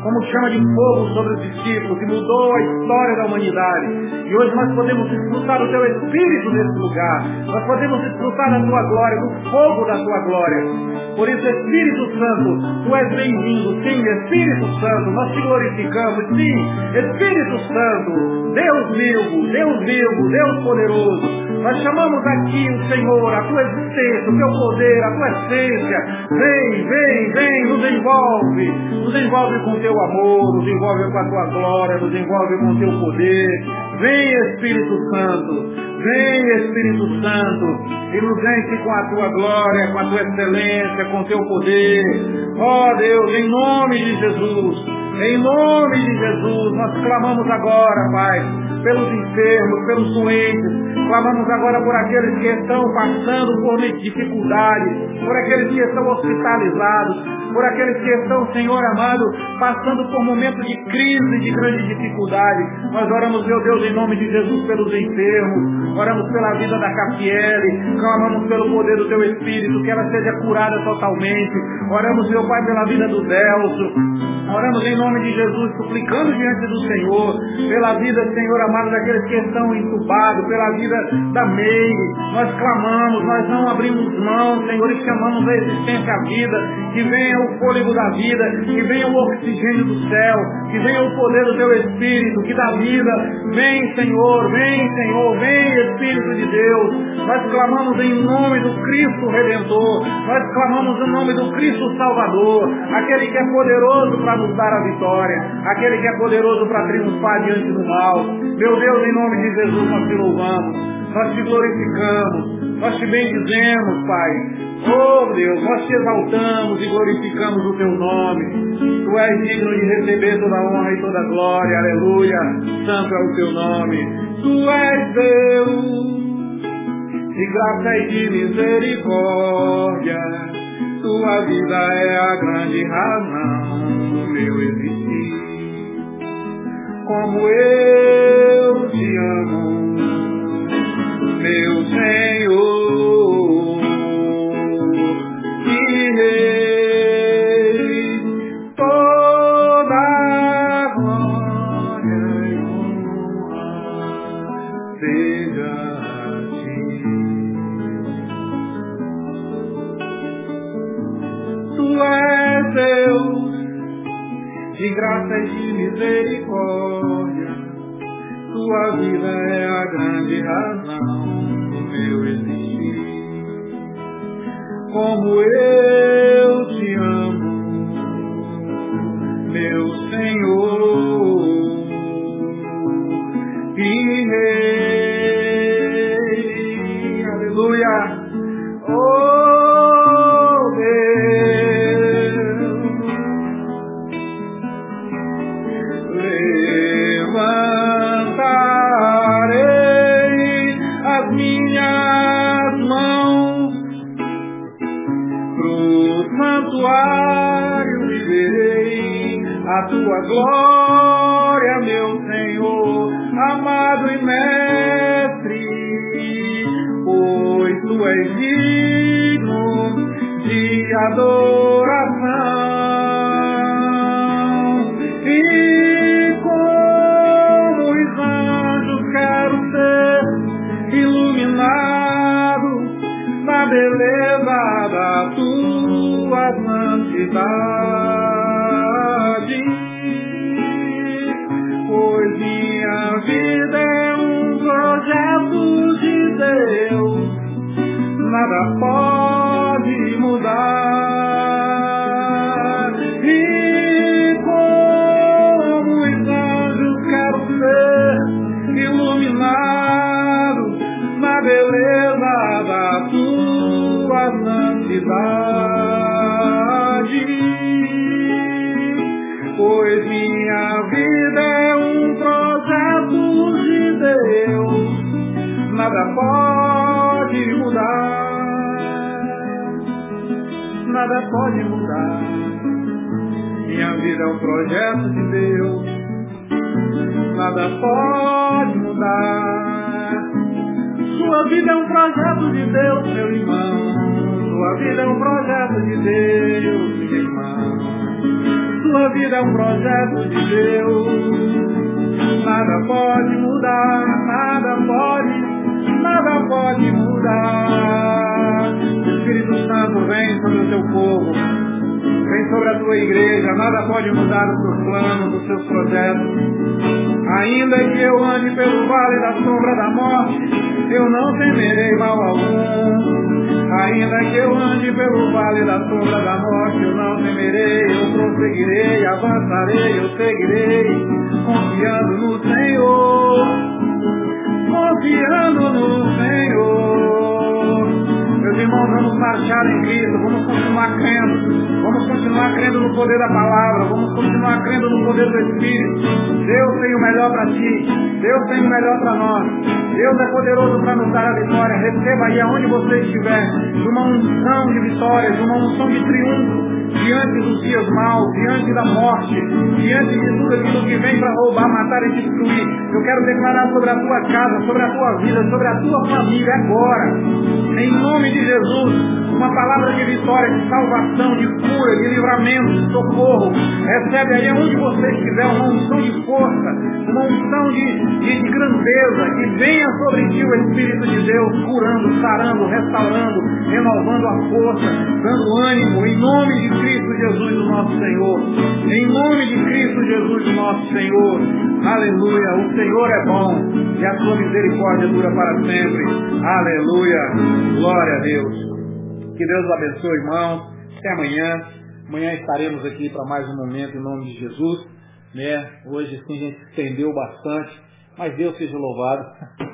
como chama de fogo sobre os discípulos, que mudou a história da humanidade. E hoje nós podemos desfrutar do teu Espírito nesse lugar. Nós podemos desfrutar da tua glória, do fogo da tua glória. Por isso, Espírito Santo, tu és bem-vindo. Sim, Espírito Santo, nós te glorificamos. Sim, Espírito Santo, Deus vivo, Deus vivo, Deus poderoso. Nós chamamos aqui o Senhor, a tua existência, o teu poder, a tua essência. Vem, vem, vem, nos envolve. Nos envolve com o teu amor, nos envolve com a tua glória, nos envolve com o teu poder. Vem, Espírito Santo. Vem, Espírito Santo, e enche com a tua glória, com a tua excelência, com o teu poder. Ó oh, Deus, em nome de Jesus, em nome de Jesus, nós clamamos agora, Pai, pelos enfermos, pelos doentes, Clamamos agora por aqueles que estão passando por dificuldades, por aqueles que estão hospitalizados, por aqueles que estão, Senhor amado, passando por momentos de crise, de grande dificuldade. Nós oramos, meu Deus, em nome de Jesus, pelos enfermos, oramos pela vida da Capiele, clamamos pelo poder do Teu Espírito, que ela seja curada totalmente. Oramos, meu Pai, pela vida do Delso. Oramos em nome de Jesus, suplicando diante do Senhor, pela vida, Senhor amado, daqueles que estão entubados, pela vida da Mei. Nós clamamos, nós não abrimos mão, Senhor, e chamamos a existência à vida, que venha o fôlego da vida, que venha o oxigênio do céu, que venha o poder do teu Espírito, que dá vida. Vem, Senhor, vem, Senhor, vem, Espírito de Deus. Nós clamamos em nome do Cristo Redentor, nós clamamos em nome do Cristo Salvador, aquele que é poderoso para nos dar a vitória, aquele que é poderoso para triunfar diante do mal. Meu Deus, em nome de Jesus, nós te louvamos nós te glorificamos, nós te bendizemos, Pai. Oh Deus, nós te exaltamos e glorificamos o teu nome. Tu és digno de receber toda a honra e toda a glória, aleluia. Santo é o teu nome. Tu és Deus, de graça e de misericórdia. Tua vida é a grande razão do meu existir. Como eu te amo, meu Senhor, e Rei, toda glória e honra seja a ti. Tu és Deus de graça e de misericórdia. Tua vida é a grande razão do meu existir. Como eu te amo, meu Senhor e tua glória, meu Senhor, amado e mestre, pois tu és digno de adoração. E como os anjos quero ser iluminado na beleza da tua santidade. De Deus, nada pode mudar. E como os anjos quero ser iluminado na beleza da tua santidade. Pois minha nada pode mudar, nada pode mudar. Minha vida é um projeto de Deus, nada pode mudar. Sua vida é um projeto de Deus, meu irmão. Sua vida é um projeto de Deus, minha irmã. Sua vida é um projeto de Deus. Nada pode mudar, nada pode, nada pode mudar. O Espírito Santo vem sobre o teu povo, vem sobre a tua igreja. Nada pode mudar os teus planos, os teus projetos. Ainda que eu ande pelo vale da sombra da morte, eu não temerei mal algum. Ainda que eu ande pelo vale da sombra da morte, eu não temerei, eu prosseguirei, avançarei, eu seguirei, confiando no Senhor, confiando no Senhor. Meus irmãos, vamos marchar em Cristo, vamos continuar crendo, vamos continuar crendo no poder da palavra, vamos continuar crendo no poder do Espírito. Deus tem o melhor para ti, Deus tem o melhor para nós. Deus é poderoso para nos dar a vitória. Receba aí aonde você estiver, de uma unção de vitória, de uma unção de triunfo, diante dos dias maus, diante da morte, diante de tudo aquilo que vem para roubar, matar e destruir. Eu quero declarar sobre a tua casa, sobre a tua vida, sobre a tua família agora, em nome de Jesus, uma palavra de vitória, de salvação, de cura, de livramento, de socorro. Recebe aí onde você estiver uma unção de força, uma unção de, de, de grandeza, que venha sobre ti o Espírito de Deus, curando, sarando, restaurando, renovando a força, dando ânimo, em nome de Cristo Jesus, o nosso Senhor. Em nome de Cristo Jesus, o nosso Senhor. Aleluia. O Senhor é bom e a sua misericórdia dura para sempre. Aleluia. Glória a Deus. Que Deus abençoe, irmão. Até amanhã. Amanhã estaremos aqui para mais um momento em nome de Jesus. Né? Hoje sim a gente estendeu bastante, mas Deus seja louvado.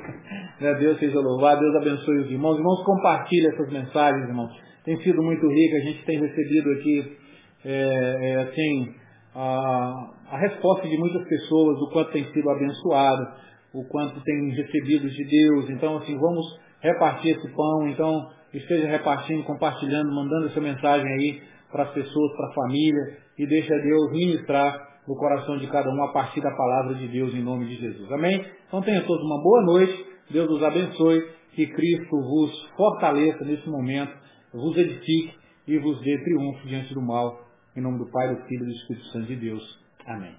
né? Deus seja louvado, Deus abençoe os irmãos. Irmãos, compartilhe essas mensagens, irmãos. Tem sido muito rica, a gente tem recebido aqui é, é, assim, a, a resposta de muitas pessoas, o quanto tem sido abençoado, o quanto tem recebido de Deus. Então, assim, vamos repartir esse pão, então esteja repartindo, compartilhando, mandando essa mensagem aí para as pessoas, para a família, e deixa Deus ministrar no coração de cada um a partir da palavra de Deus em nome de Jesus. Amém? Então tenham todos uma boa noite, Deus os abençoe, que Cristo vos fortaleça nesse momento, vos edifique e vos dê triunfo diante do mal, em nome do Pai, do Filho e do Espírito Santo de Deus. Amém.